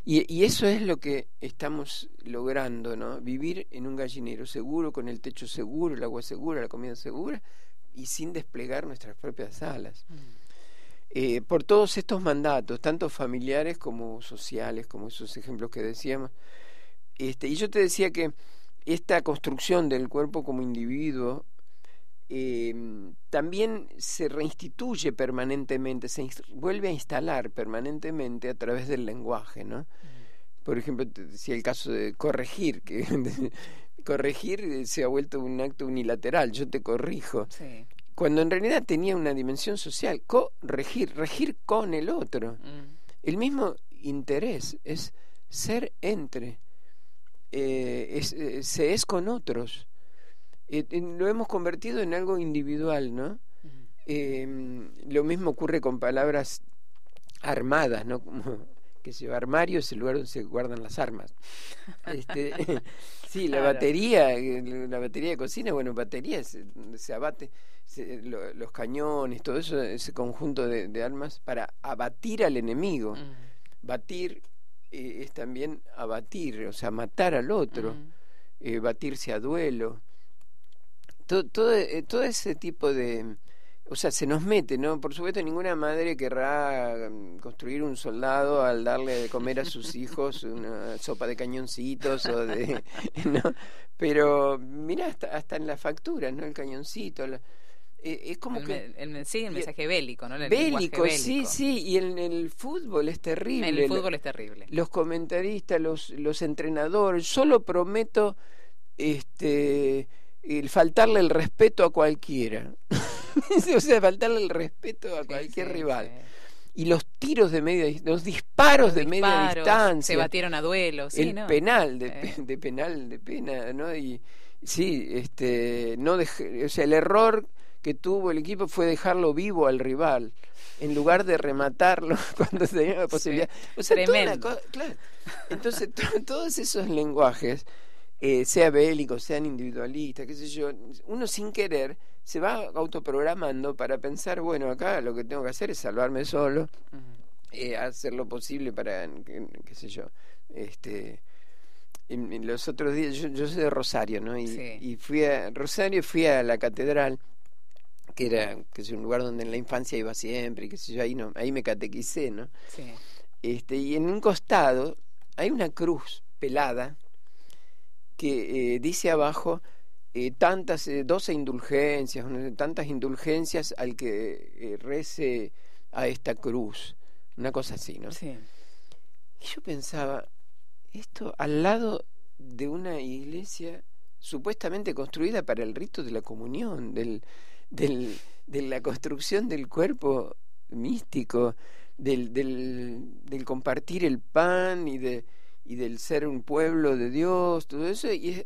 Speaker 2: Y, eso es lo que estamos logrando, ¿no? Vivir en un gallinero seguro, con el techo seguro, el agua segura, la comida segura y sin desplegar nuestras propias alas. Mm. Eh, por todos estos mandatos, tanto familiares como sociales, como esos ejemplos que decíamos. Este, y yo te decía que esta construcción del cuerpo como individuo Em, también se reinstituye permanentemente, se vuelve a instalar permanentemente a través del lenguaje, ¿no? Por ejemplo, te decía el caso de corregir, que corregir eh, se ha vuelto un acto unilateral, yo te corrijo. Cuando en realidad tenía una dimensión social, corregir, regir con el otro. Mm. El mismo interés es ser entre, eh, eh, se es con otros eh, lo hemos convertido en algo individual, ¿no? Em, lo mismo ocurre con palabras armadas, ¿no? Como que se armario es el lugar donde se guardan las armas. Este, sí, la batería, eh, la batería de cocina, bueno, batería se, se abate, los cañones, todo eso, ese conjunto de, armas para abatir al enemigo. Batir eh, es también abatir, o sea, matar al otro, batirse a duelo todo, todo, eh, todo ese tipo de... O sea, se nos mete, ¿no? Por supuesto, ninguna madre querrá mm, construir un soldado al darle de comer a sus hijos una sopa de cañoncitos o de... ¿no? Pero mira, hasta, hasta en la factura, ¿no? El cañoncito, eh, es como que
Speaker 1: el, sí el mensaje bélico no
Speaker 2: bélico, sí sí y en el, fútbol es terrible
Speaker 1: el fútbol es terrible
Speaker 2: los comentaristas los los entrenadores solo prometo este el faltarle el respeto a cualquiera. o sea, faltarle el respeto a cualquier rival. Y los tiros de media los disparos de media distancia.
Speaker 1: Se batieron a duelos.
Speaker 2: el penal, de, de, penal, de pena, ¿no? Y sí, este, no o sea, el error que tuvo el equipo fue dejarlo vivo al rival en lugar de rematarlo cuando tenía la posibilidad. O sea, claro. Entonces, todos esos lenguajes eh, sea bélico, sean individualistas, qué sé yo, uno sin querer se va autoprogramando para pensar, bueno, acá lo que tengo que hacer es salvarme solo, eh, hacer lo posible para, qué, sé yo, este... En, los otros días, yo, soy de Rosario, ¿no? Y, fui a Rosario, fui a la catedral, que era que es un lugar donde en la infancia iba siempre, y sé yo, ahí, no, ahí me catequicé, ¿no? Este, y en un costado hay una cruz pelada que eh, dice abajo eh, tantas, eh, 12 indulgencias, tantas indulgencias al que eh, rece a esta cruz, una cosa así, ¿no? Sí. Y yo pensaba, esto al lado de una iglesia supuestamente construida para el rito de la comunión, del, del, de la construcción del cuerpo místico, del, del, del compartir el pan y de y del ser un pueblo de Dios, todo eso, y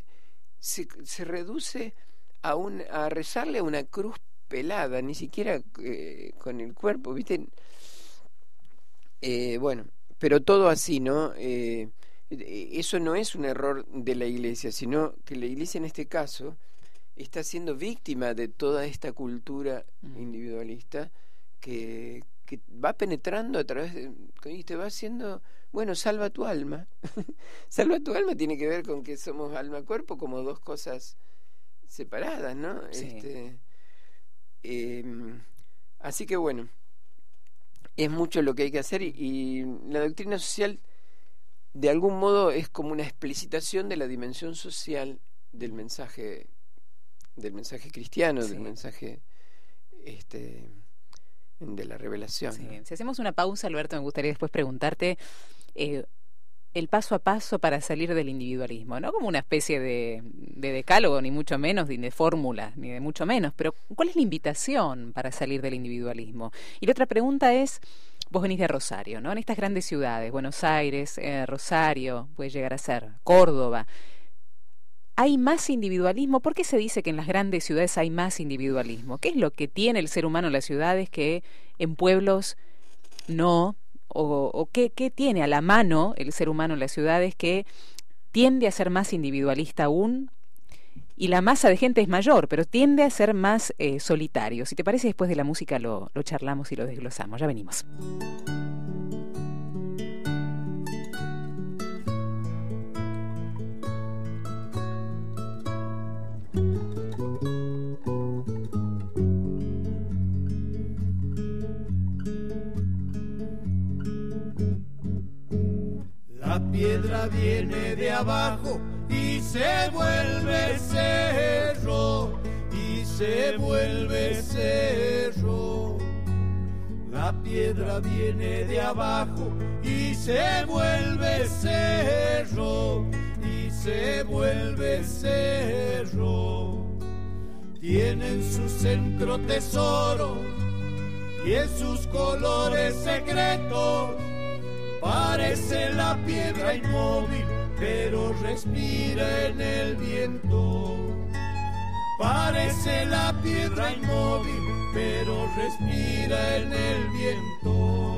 Speaker 2: se, se reduce a, un, a rezarle a una cruz pelada, ni siquiera eh, con el cuerpo, ¿viste? Eh, bueno, pero todo así, ¿no? Eh, eso no es un error de la iglesia, sino que la iglesia en este caso está siendo víctima de toda esta cultura mm. individualista que, que va penetrando a través de, y te va haciendo bueno, salva tu alma. salva tu alma tiene que ver con que somos alma-cuerpo como dos cosas separadas, ¿no? Este, em, así que bueno, es mucho lo que hay que hacer y, la doctrina social de algún modo es como una explicitación de la dimensión social del mensaje del mensaje cristiano, del mensaje este de la revelación.
Speaker 1: Si hacemos una pausa, Alberto, me gustaría después preguntarte eh, el paso a paso para salir del individualismo, no como una especie de, decálogo, ni mucho menos, ni de fórmula, ni de mucho menos, pero ¿cuál es la invitación para salir del individualismo? Y la otra pregunta es, vos venís de Rosario, ¿no? En estas grandes ciudades, Buenos Aires, eh, Rosario, puede llegar a ser Córdoba, ¿hay más individualismo? ¿Por qué se dice que en las grandes ciudades hay más individualismo? ¿Qué es lo que tiene el ser humano en las ciudades que en pueblos no? o, qué, tiene a la mano el ser humano en las ciudades que tiende a ser más individualista aún y la masa de gente es mayor, pero tiende a ser más eh, solitario. Si te parece, después de la música lo, lo charlamos y lo desglosamos. Ya venimos.
Speaker 5: Piedra viene de abajo y se vuelve cerro, y se vuelve cerro. La piedra viene de abajo y se vuelve cerro, y se vuelve cerro. Tiene en su centro tesoro y en sus colores secretos parece la piedra inmóvil, pero respira en el viento. Parece la piedra inmóvil, pero respira en el viento.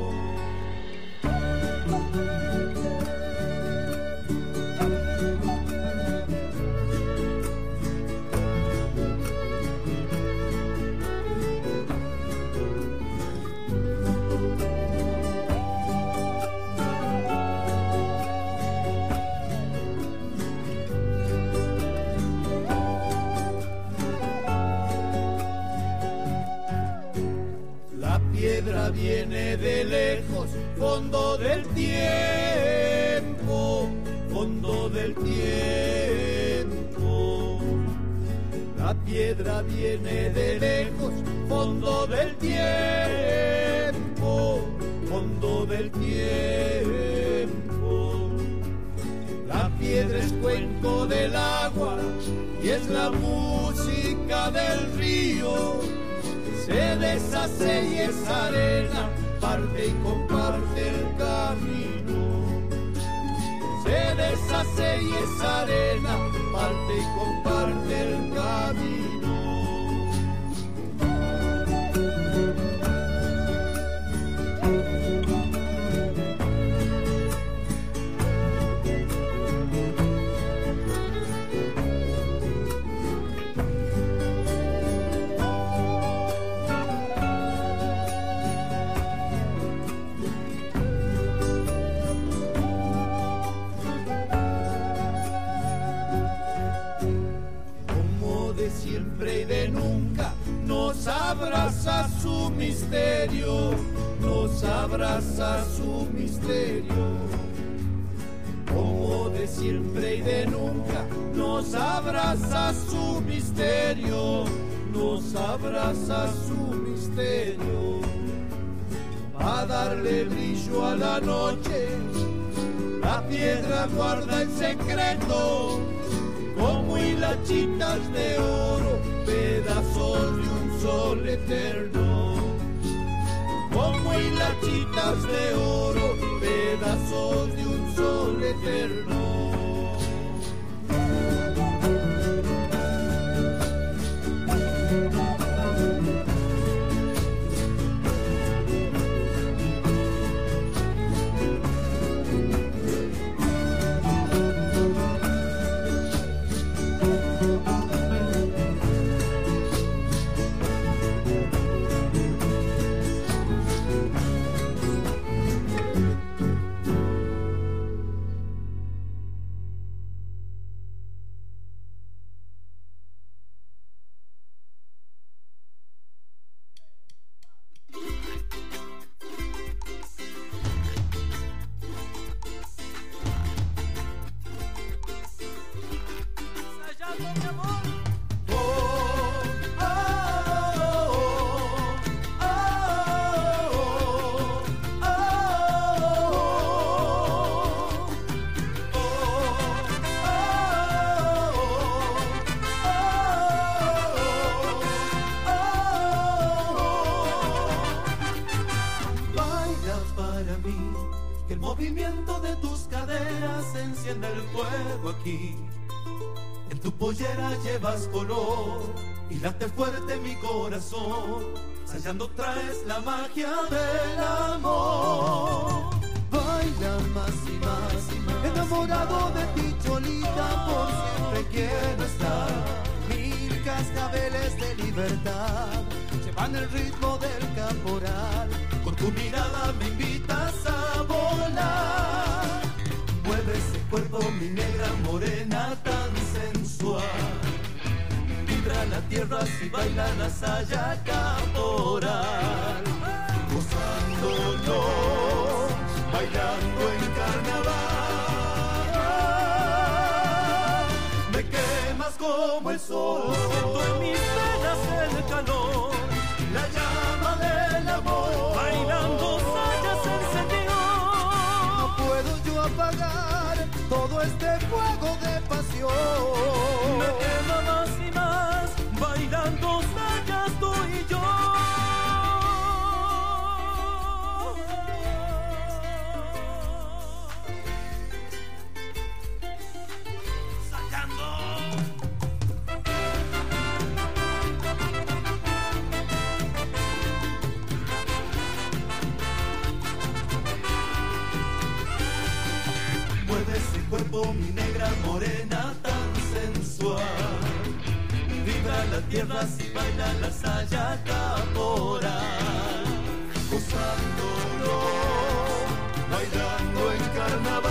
Speaker 5: Viene de lejos, fondo del tiempo, fondo del tiempo. La piedra es cuenco del agua y es la música del río se deshace y es arena, parte y comparte el camino. Se deshace y es arena, parte y comparte misterio. Como de siempre y de nunca, nos abraza su misterio, nos abraza su misterio. A darle brillo a la noche, la piedra guarda el secreto, como hilachitas de oro, pedazos de sol eterno, como hilachitas de oro, pedazos de un sol eterno. Traes la magia del amor.
Speaker 6: Baila más y más, y más enamorado de ti, Cholita, por siempre quiero estar. Mil cascabeles de libertad llevan el ritmo del caporal. Con tu mirada me invitas a volar. Mueve ese cuerpo, mi negra morena tan sensual vibra la tierra si baila la saya caporal. Gozándonos, bailando en carnaval.
Speaker 3: Me quemas como el sol, siento en mis venas el calor, la llama del amor. Bailando saya se encendió.
Speaker 6: No puedo yo apagar todo este fuego de pasión.
Speaker 3: Me quema la tierra si baila la saya caporal. Gozándolo, bailando en carnaval.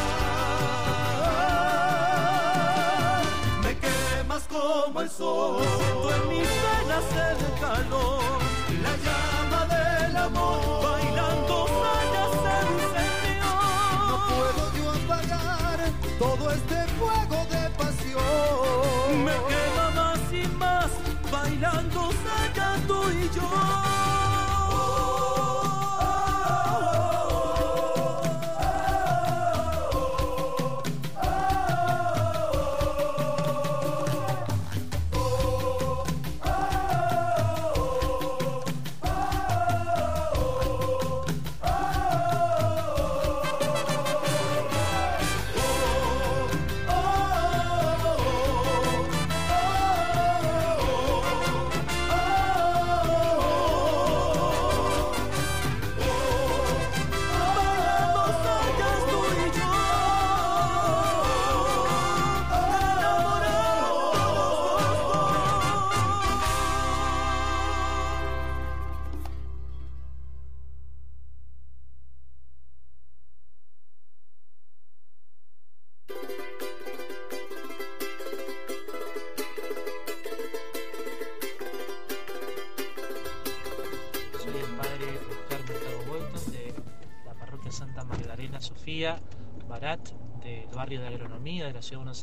Speaker 3: Me quemas como el sol. Siento en mis venas el calor. La llama del amor. Bailando saya se encendió.
Speaker 6: No puedo yo apagar todo este fuego de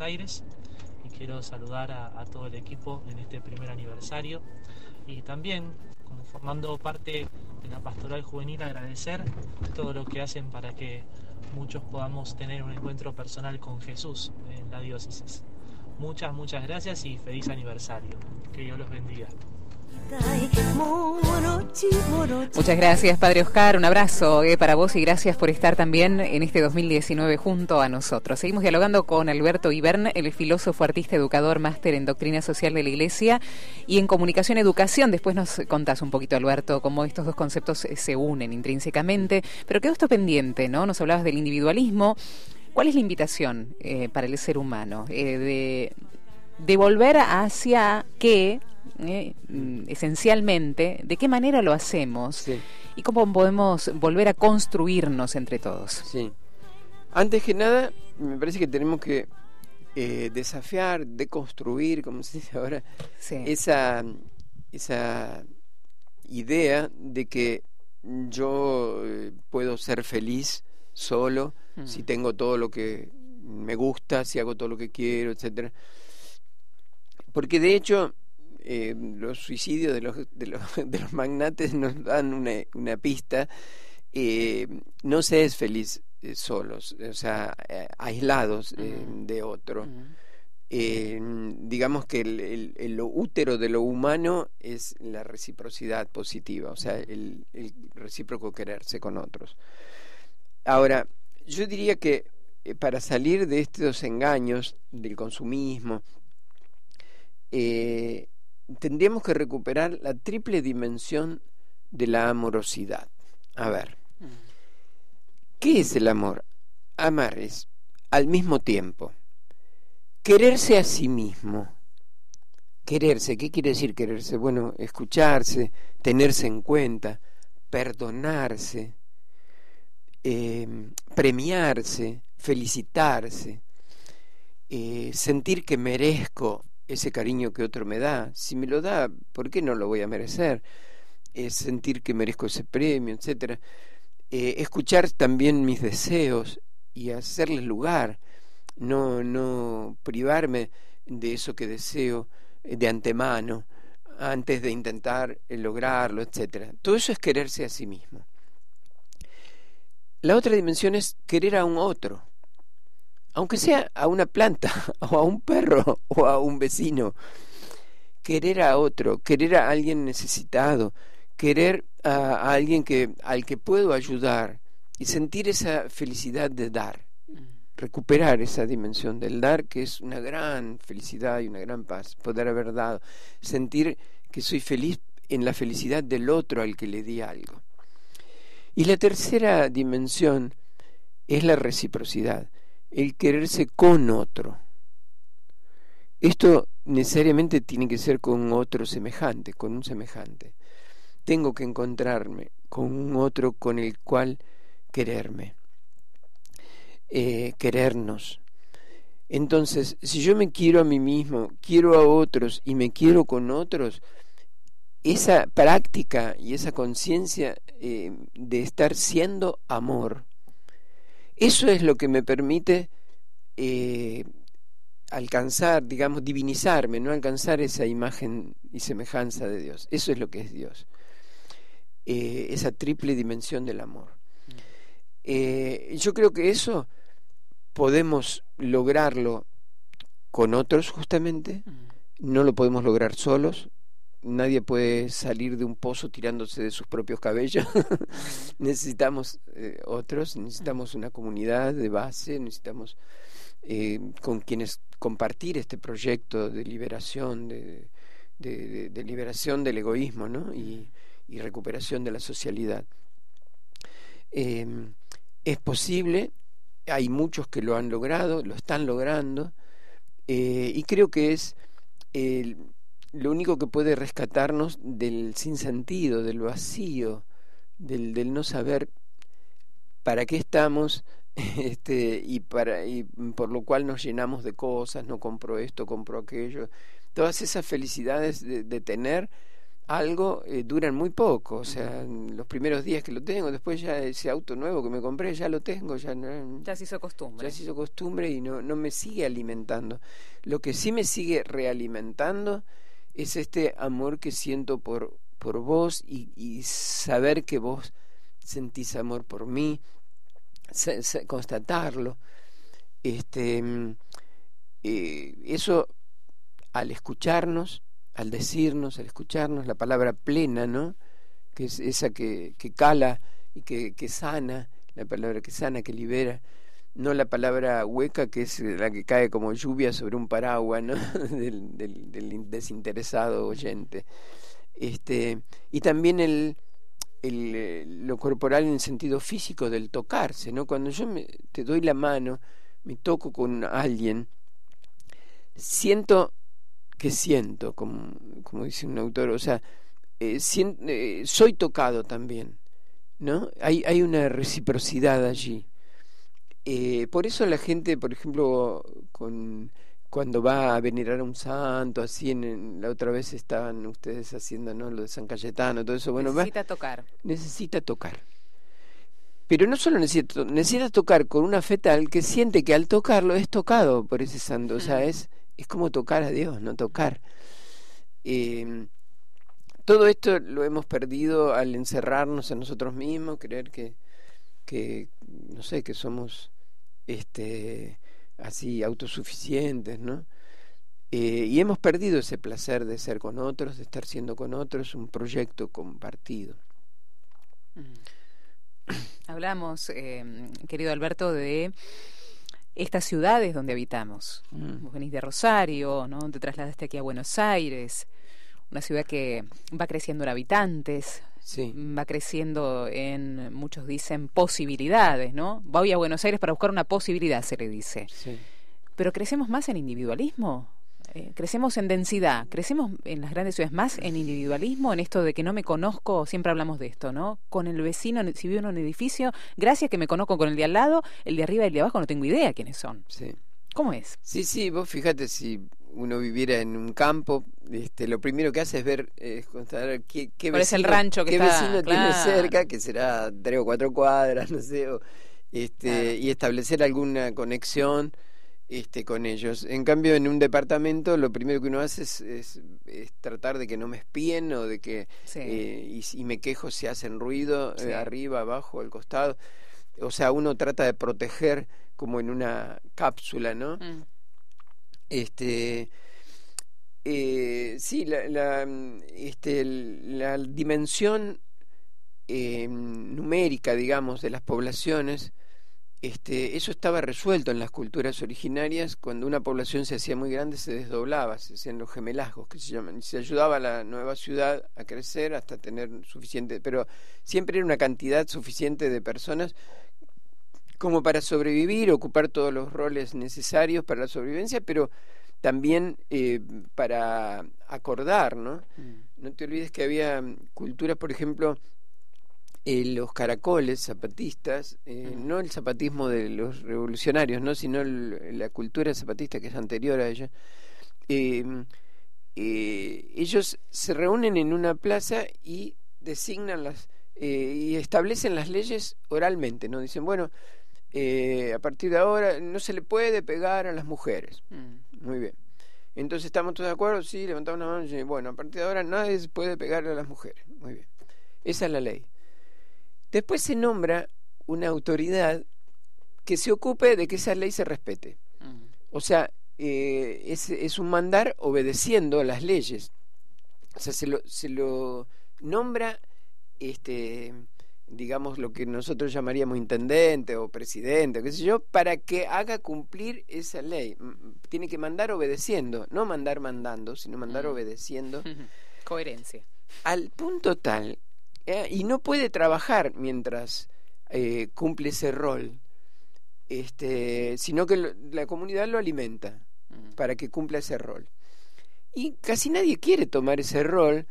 Speaker 7: Aires y quiero saludar a, todo el equipo en este primer aniversario y también como formando parte de la pastoral juvenil agradecer todo lo que hacen para que muchos podamos tener un encuentro personal con Jesús en la diócesis. Muchas, muchas gracias y feliz aniversario. Que Dios los bendiga.
Speaker 1: Muchas gracias, Padre Oscar. Un abrazo eh, para vos y gracias por estar también en este 2019 junto a nosotros. Seguimos dialogando con Alberto Ibern, el filósofo, artista, educador, máster en doctrina social de la Iglesia y en comunicación educación. Después nos contás un poquito, Alberto, cómo estos dos conceptos eh, se unen intrínsecamente. Pero quedó esto pendiente, ¿no? Nos hablabas del individualismo. ¿Cuál es la invitación eh, para el ser humano? De, de volver hacia qué eh, mm, esencialmente, de qué manera lo hacemos
Speaker 2: Sí,
Speaker 1: y cómo podemos volver a construirnos entre todos.
Speaker 2: sí. Antes que nada, me parece que tenemos que eh, desafiar, deconstruir, como se dice ahora,
Speaker 1: Sí.
Speaker 2: esa, esa idea de que yo eh, puedo ser feliz solo
Speaker 1: Mm.
Speaker 2: si tengo todo lo que me gusta, si hago todo lo que quiero, etcétera. Porque de hecho eh, los suicidios de los, de los, de los magnates nos dan una, una pista. eh, no se es feliz eh, solos, o sea, aislados de otro. Eh, digamos que el, el- el- lo útero de lo humano es la reciprocidad positiva, o sea, el, el recíproco quererse con otros. Ahora, yo diría que eh, para salir de estos engaños del consumismo, eh, tendríamos que recuperar la triple dimensión de la amorosidad. A ver, ¿qué es el amor? Amar es, al mismo tiempo, quererse a sí mismo. Quererse, ¿qué quiere decir quererse? Bueno, escucharse, tenerse en cuenta, perdonarse, eh, premiarse, felicitarse, eh, sentir que merezco ese cariño que otro me da. Si me lo da, ¿por qué no lo voy a merecer? Eh, sentir que merezco ese premio, etcétera. Eh, escuchar también mis deseos y hacerles lugar, no, no privarme de eso que deseo, de antemano antes de intentar eh, lograrlo, etcétera. Todo eso es quererse a sí mismo. La otra dimensión es querer a un otro, aunque sea a una planta, o a un perro, o a un vecino. Querer a otro, querer a alguien necesitado, querer a, alguien que, al que puedo ayudar y sentir esa felicidad de dar, recuperar esa dimensión del dar, que es una gran felicidad y una gran paz, poder haber dado, sentir que soy feliz en la felicidad del otro al que le di algo. Y la tercera dimensión es la reciprocidad, el quererse con otro. Esto necesariamente tiene que ser con otro semejante, con un semejante. Tengo que encontrarme con un otro con el cual quererme, eh, querernos. Entonces, si yo me quiero a mí mismo, quiero a otros y me quiero con otros, esa práctica y esa conciencia eh, de estar siendo amor, eso es lo que me permite eh, alcanzar, digamos, divinizarme, no alcanzar esa imagen y semejanza de Dios. Eso es lo que es Dios. Eh, esa triple dimensión del amor. yo creo que eso podemos lograrlo con otros justamente, no lo podemos lograr solos, nadie puede salir de un pozo tirándose de sus propios cabellos. necesitamos eh, otros, necesitamos una comunidad de base, necesitamos eh, con quienes compartir este proyecto de liberación, de, de, liberación del egoísmo ¿no? y, recuperación de la socialidad. Em, es posible, hay muchos que lo han logrado, lo están logrando, eh, y creo que es lo único que puede rescatarnos del sinsentido, del vacío, del, del no saber para qué estamos este, y, para, y por lo cual nos llenamos de cosas, no compro esto, compro aquello. Todas esas felicidades de, tener algo eh, duran muy poco, o sea, los primeros días que lo tengo, después ya ese auto nuevo que me compré ya lo tengo, ya no,
Speaker 1: ya se hizo costumbre.
Speaker 2: Ya se hizo costumbre y no, no me sigue alimentando. Lo que sí me sigue realimentando es este amor que siento por, por vos y, saber que vos sentís amor por mí, constatarlo. Este, mm, eh, eso al escucharnos, al decirnos, al escucharnos, la palabra plena, ¿no? Que es esa que, que cala y que, que sana, la palabra que sana, que libera no la palabra hueca que es la que cae como lluvia sobre un paraguas del, desinteresado oyente. Este y también el, el, eh, lo corporal en el sentido físico del tocarse no cuando yo me, te doy la mano me toco con alguien siento que siento como, como dice un autor o sea eh, eh, soy tocado también no hay hay una reciprocidad allí eh, por eso la gente, por ejemplo, con, cuando va a venerar a un santo, así en, la otra vez estaban ustedes haciendo ¿no? lo de San Cayetano, todo eso. Bueno,
Speaker 1: necesita tocar.
Speaker 2: Necesita tocar. Pero no solo necesita, necesita tocar con una fe tal que siente que al tocarlo es tocado por ese santo. O sea, es, es como tocar a Dios, no tocar. Eh, todo esto lo hemos perdido al encerrarnos en nosotros mismos, creer que, que no sé, que somos este, así autosuficientes, ¿no? Eh, y hemos perdido ese placer de ser con otros, de estar siendo con otros, un proyecto compartido.
Speaker 1: Mm. Hablamos, em, querido Alberto, de estas ciudades donde habitamos. Mm. Vos venís de Rosario, ¿no? Te trasladaste aquí a Buenos Aires, una ciudad que va creciendo en habitantes, va creciendo en, muchos dicen, posibilidades, ¿no? Voy a Buenos Aires para buscar una posibilidad, se le dice. Pero crecemos más en individualismo, eh, crecemos en densidad, crecemos en las grandes ciudades más en individualismo, en esto de que no me conozco, siempre hablamos de esto, ¿no? Con el vecino, si vivo en un edificio, gracias que me conozco con el de al lado, el de arriba y el de abajo no tengo idea quiénes son.
Speaker 2: Sí.
Speaker 1: ¿Cómo es?
Speaker 2: Sí, sí, vos fíjate si uno viviera en un campo, este, lo primero que hace es ver, eh, qué, qué vecino,
Speaker 1: el rancho que
Speaker 2: vecino tiene cerca, que será tres o cuatro cuadras, no sé, este, y establecer alguna conexión este, con ellos. En cambio, en un departamento lo primero que uno hace es, es- es tratar de que no me espíen o de que
Speaker 1: Sí.
Speaker 2: eh, y si me quejo se hacen ruido
Speaker 1: Sí.
Speaker 2: eh, arriba, abajo, al costado. O sea, uno trata de proteger como en una cápsula, ¿no?
Speaker 1: Mm.
Speaker 2: Este, eh, sí, la, la, este, la dimensión eh, numérica, digamos, de las poblaciones, este, eso estaba resuelto en las culturas originarias. Cuando una población se hacía muy grande, se desdoblaba, se hacían los gemelazgos, que se llaman, y se ayudaba a la nueva ciudad a crecer hasta tener suficiente, pero siempre era una cantidad suficiente de personas como para sobrevivir, ocupar todos los roles necesarios para la sobrevivencia, pero también eh, para acordar, ¿no?
Speaker 1: Mm.
Speaker 2: No te olvides que había mm, culturas, por ejemplo, eh, los caracoles zapatistas, eh,
Speaker 1: Mm.
Speaker 2: no el zapatismo de los revolucionarios, no, sino el- la cultura zapatista que es anterior a ella. eh, eh, ellos se reúnen en una plaza y designan las eh, y establecen las leyes oralmente, ¿no? Dicen, bueno, eh, a partir de ahora no se le puede pegar a las mujeres.
Speaker 1: Mm.
Speaker 2: Muy bien. Entonces, ¿estamos todos de acuerdo? Sí, levantamos la mano y bueno, a partir de ahora nadie se puede pegar a las mujeres. Muy bien. Esa es la ley. Después se nombra una autoridad que se ocupe de que esa ley se respete.
Speaker 1: Mm.
Speaker 2: O sea, eh, es, es un mandar obedeciendo las leyes. O sea, se lo, se lo nombra, este, digamos, lo que nosotros llamaríamos intendente o presidente, qué sé yo, para que haga cumplir esa ley. Tiene que mandar obedeciendo, no mandar mandando, sino mandar
Speaker 1: Mm.
Speaker 2: obedeciendo,
Speaker 1: Coherencia.
Speaker 2: al punto tal, eh, y no puede trabajar mientras eh, cumple ese rol, este, sino que lo- la comunidad lo alimenta
Speaker 1: Mm.
Speaker 2: para que cumpla ese rol. Y casi nadie quiere tomar ese rol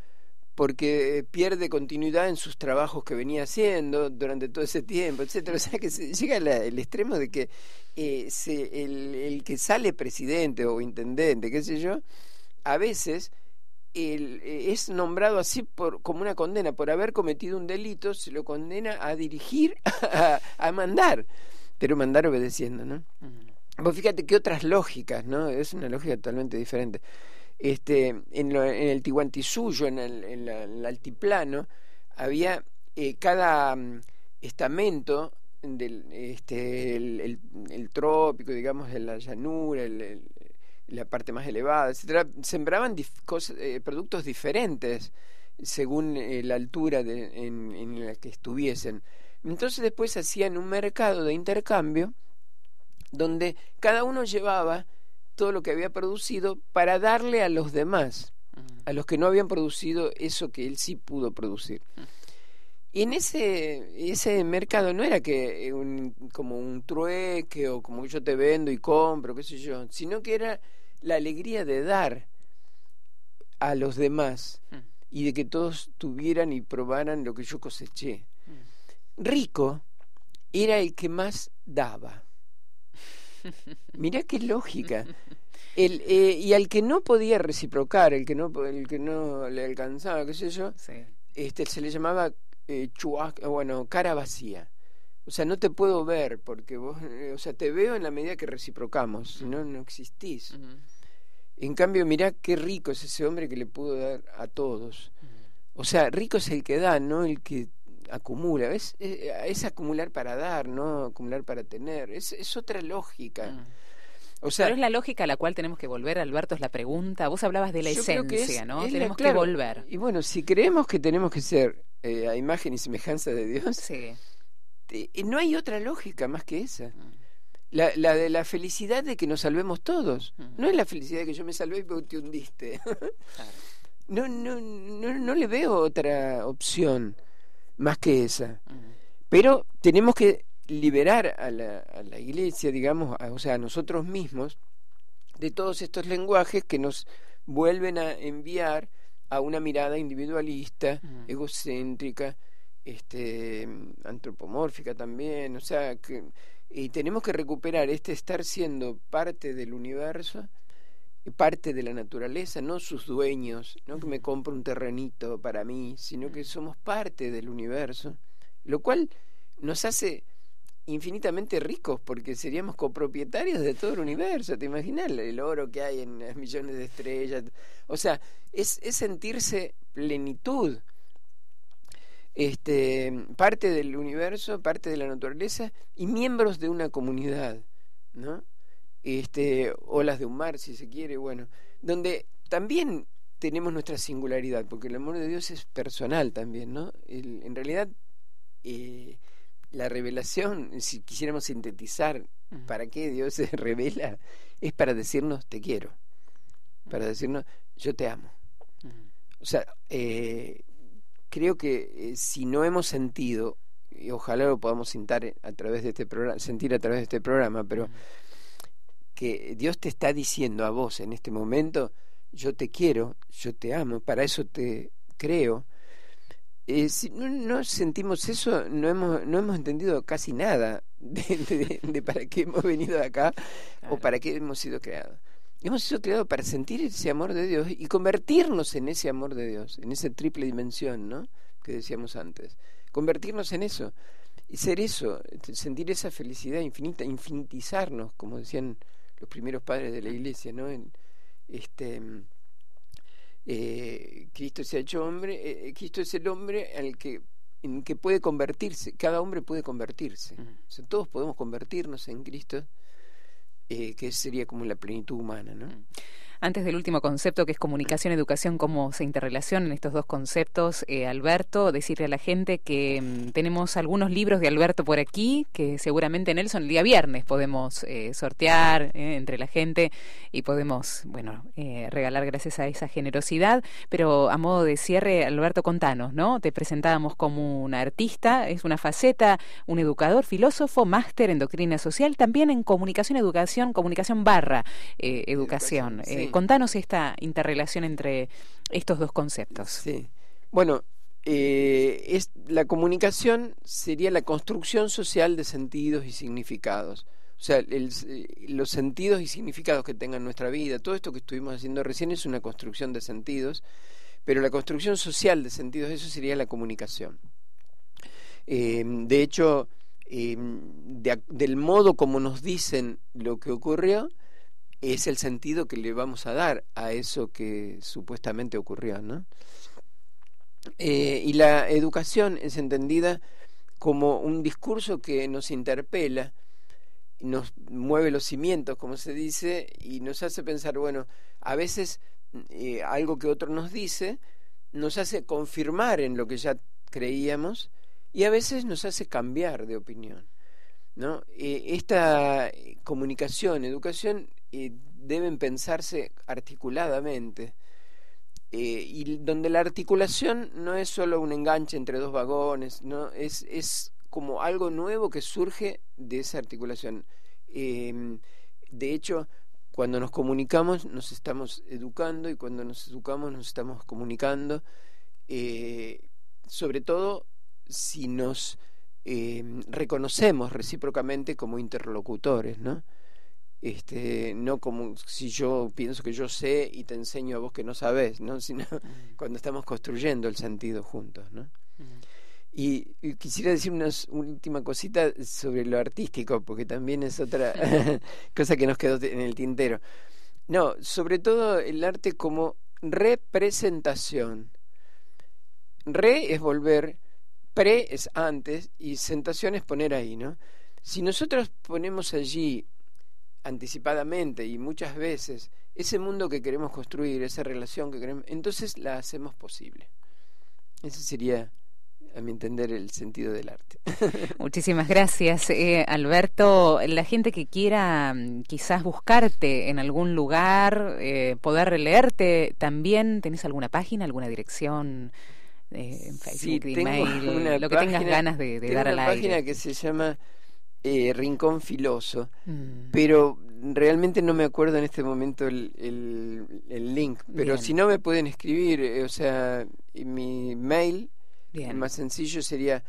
Speaker 2: porque pierde continuidad en sus trabajos que venía haciendo durante todo ese tiempo, etcétera. O sea que se llega al el extremo de que eh, se- el, el que sale presidente o intendente, qué sé yo, a veces el- eh, es nombrado así por, como una condena por haber cometido un delito, se lo condena a dirigir, a, a mandar, pero mandar obedeciendo, ¿no? Vos fíjate que otras lógicas, ¿no? Es una lógica totalmente diferente. Este, en, lo- en el Tihuantisuyo, en el, en la- altiplano, había eh, cada mm, estamento del este, el, trópico, digamos, de la llanura, la parte más elevada, etcétera, sembraban eh, productos diferentes según eh, la altura en, en la que estuviesen. Entonces después hacían un mercado de intercambio donde cada uno llevaba todo lo que había producido para darle a los demás, a los que no habían producido eso que él sí pudo producir. Y en ese, ese mercado no era que un, como un trueque o como yo te vendo y compro, qué sé yo, sino que era la alegría de dar a los demás y de que todos tuvieran y probaran lo que yo coseché. Rico era el que más daba. Mirá qué lógica. El, eh, y al que no podía reciprocar, el que no, el que no le alcanzaba, qué sé yo,
Speaker 1: Sí.
Speaker 2: este, se le llamaba eh, chua- bueno, cara vacía. O sea, no te puedo ver porque vos, eh, o sea, te veo en la medida que reciprocamos, si no, no existís. En cambio, mirá qué rico es ese hombre que le pudo dar a todos. O sea, rico es el que da, no el que acumula. Es, es, es acumular para dar, no acumular para tener. Es, es otra lógica.
Speaker 1: Mm.
Speaker 2: O sea,
Speaker 1: Pero es la lógica a la cual tenemos que volver, Alberto, es la pregunta. Vos hablabas de la esencia,
Speaker 2: es-
Speaker 1: ¿no?
Speaker 2: es la-
Speaker 1: tenemos
Speaker 2: claro,
Speaker 1: que volver.
Speaker 2: Y bueno, si creemos que tenemos que ser eh, a imagen y semejanza de Dios,
Speaker 1: Sí.
Speaker 2: eh, no hay otra lógica más que esa.
Speaker 1: Mm.
Speaker 2: La, la de la felicidad de que nos salvemos todos.
Speaker 1: Mm.
Speaker 2: No es la felicidad de que yo me salvé y vos te hundiste. No, no, no, no le veo otra opción más que esa. Pero tenemos que liberar a la, a la iglesia, digamos, a- o sea, a nosotros mismos, de todos estos lenguajes que nos vuelven a enviar a una mirada individualista, egocéntrica, este, antropomórfica también, o sea, que y tenemos que recuperar este estar siendo parte del universo, parte de la naturaleza, no sus dueños, no que me compro un terrenito para mí, sino que somos parte del universo, lo cual nos hace infinitamente ricos porque seríamos copropietarios de todo el universo, ¿te imaginas? El oro que hay en las millones de estrellas. O sea, es, es sentirse plenitud. Este, parte del universo, parte de la naturaleza y miembros de una comunidad, ¿no? Este, olas de un mar, si se quiere, bueno, donde también tenemos nuestra singularidad, porque el amor de Dios es personal también, ¿no? en realidad, eh, la revelación, si quisiéramos sintetizar para qué Dios se revela, es para decirnos te quiero, para decirnos yo te amo. O sea, eh, creo que eh, si no hemos sentido, y ojalá lo podamos a través de este programa, sentir a través de este programa, pero que Dios te está diciendo a vos en este momento, yo te quiero, yo te amo, para eso te creo. Eh, si no, sentimos eso, no hemos, no hemos entendido casi nada de, para qué hemos venido acá o para qué hemos sido creados. Hemos sido creados para sentir ese amor de Dios y convertirnos en ese amor de Dios, en esa triple dimensión, ¿no? Que decíamos antes. Convertirnos en eso y ser eso, sentir esa felicidad infinita, infinitizarnos, como decían los primeros padres de la iglesia, ¿no? En, este, eh, Cristo se ha hecho hombre, eh, eh, Cristo es el hombre al que, en que puede convertirse, cada hombre puede convertirse. todos podemos convertirnos en Cristo, que sería como la plenitud humana, ¿no?
Speaker 1: Antes del último concepto, que es comunicación, educación, cómo se interrelacionan estos dos conceptos, eh, Alberto, decirle a la gente que mm, tenemos algunos libros de Alberto por aquí, que seguramente Nelson el día viernes podemos eh, sortear eh, entre la gente y podemos, bueno, regalar gracias a esa generosidad. Pero a modo de cierre, Alberto, contanos, ¿no? Te presentábamos como un artista, es una faceta, un educador, filósofo, máster en doctrina social, también en comunicación, educación, comunicación barra educación. Contanos esta interrelación entre estos dos conceptos.
Speaker 2: Sí. Bueno, eh, es, la comunicación sería la construcción social de sentidos y significados. O sea, los sentidos y significados que tengan nuestra vida, todo esto que estuvimos haciendo recién es una construcción de sentidos, pero la construcción social de sentidos, eso sería la comunicación. Eh, de hecho, eh, del modo como nos dicen lo que ocurrió, es el sentido que le vamos a dar a eso que supuestamente ocurrió, ¿no? Eh, y la educación es entendida como un discurso que nos interpela, nos mueve los cimientos, como se dice, y nos hace pensar, bueno, a veces eh, algo que otro nos dice nos hace confirmar en lo que ya creíamos y a veces nos hace cambiar de opinión. ¿no? Eh, esta comunicación, educación, deben pensarse articuladamente. Eh, y donde la articulación no es solo un enganche entre dos vagones, no es, es como algo nuevo que surge de esa articulación. Em, de hecho, cuando nos comunicamos nos estamos educando y cuando nos educamos nos estamos comunicando, eh, sobre todo si nos em, reconocemos recíprocamente como interlocutores, ¿no? Este, no como si yo pienso que yo sé y te enseño a vos que no sabes, ¿no? sino cuando estamos construyendo el sentido juntos. ¿no? y, quisiera decir una última cosita sobre lo artístico, porque también es otra cosa que nos quedó en el tintero. No, sobre todo el arte como representación. Re es volver, pre es antes y sentación es poner ahí, ¿no? Si nosotros ponemos allí anticipadamente y muchas veces ese mundo que queremos construir, esa relación que queremos, entonces la hacemos posible. Ese sería, a mi entender, el sentido del arte.
Speaker 1: Muchísimas gracias, eh, Alberto. La gente que quiera mm, quizás buscarte en algún lugar, eh, poder leerte, también, ¿tenés alguna página, alguna dirección?
Speaker 2: Eh, en Facebook, email, lo que tengas ganas de, dar al aire. Una página que se llama eh, Rincón Filoso, mm. pero realmente no me acuerdo en este momento el, el, link, pero si no me pueden escribir, eh, o sea, mi mail, el más sencillo sería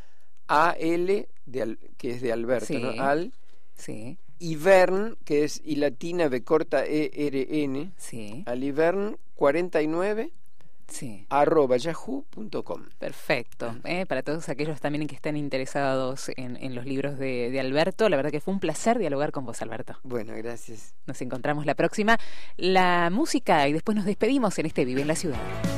Speaker 2: AL, de, que es de Alberto, ¿no? Al, sí. Ivern, que es y latina B corta E R N, sí. Alivern 49
Speaker 1: Sí.
Speaker 2: arroba yahoo.com.
Speaker 1: Perfecto. ¿eh? Para todos aquellos también que estén interesados en, en los libros de, de Alberto, la verdad que fue un placer dialogar con vos, Alberto.
Speaker 2: Bueno, gracias.
Speaker 1: Nos encontramos la próxima. La música y después nos despedimos en este Vive en la Ciudad.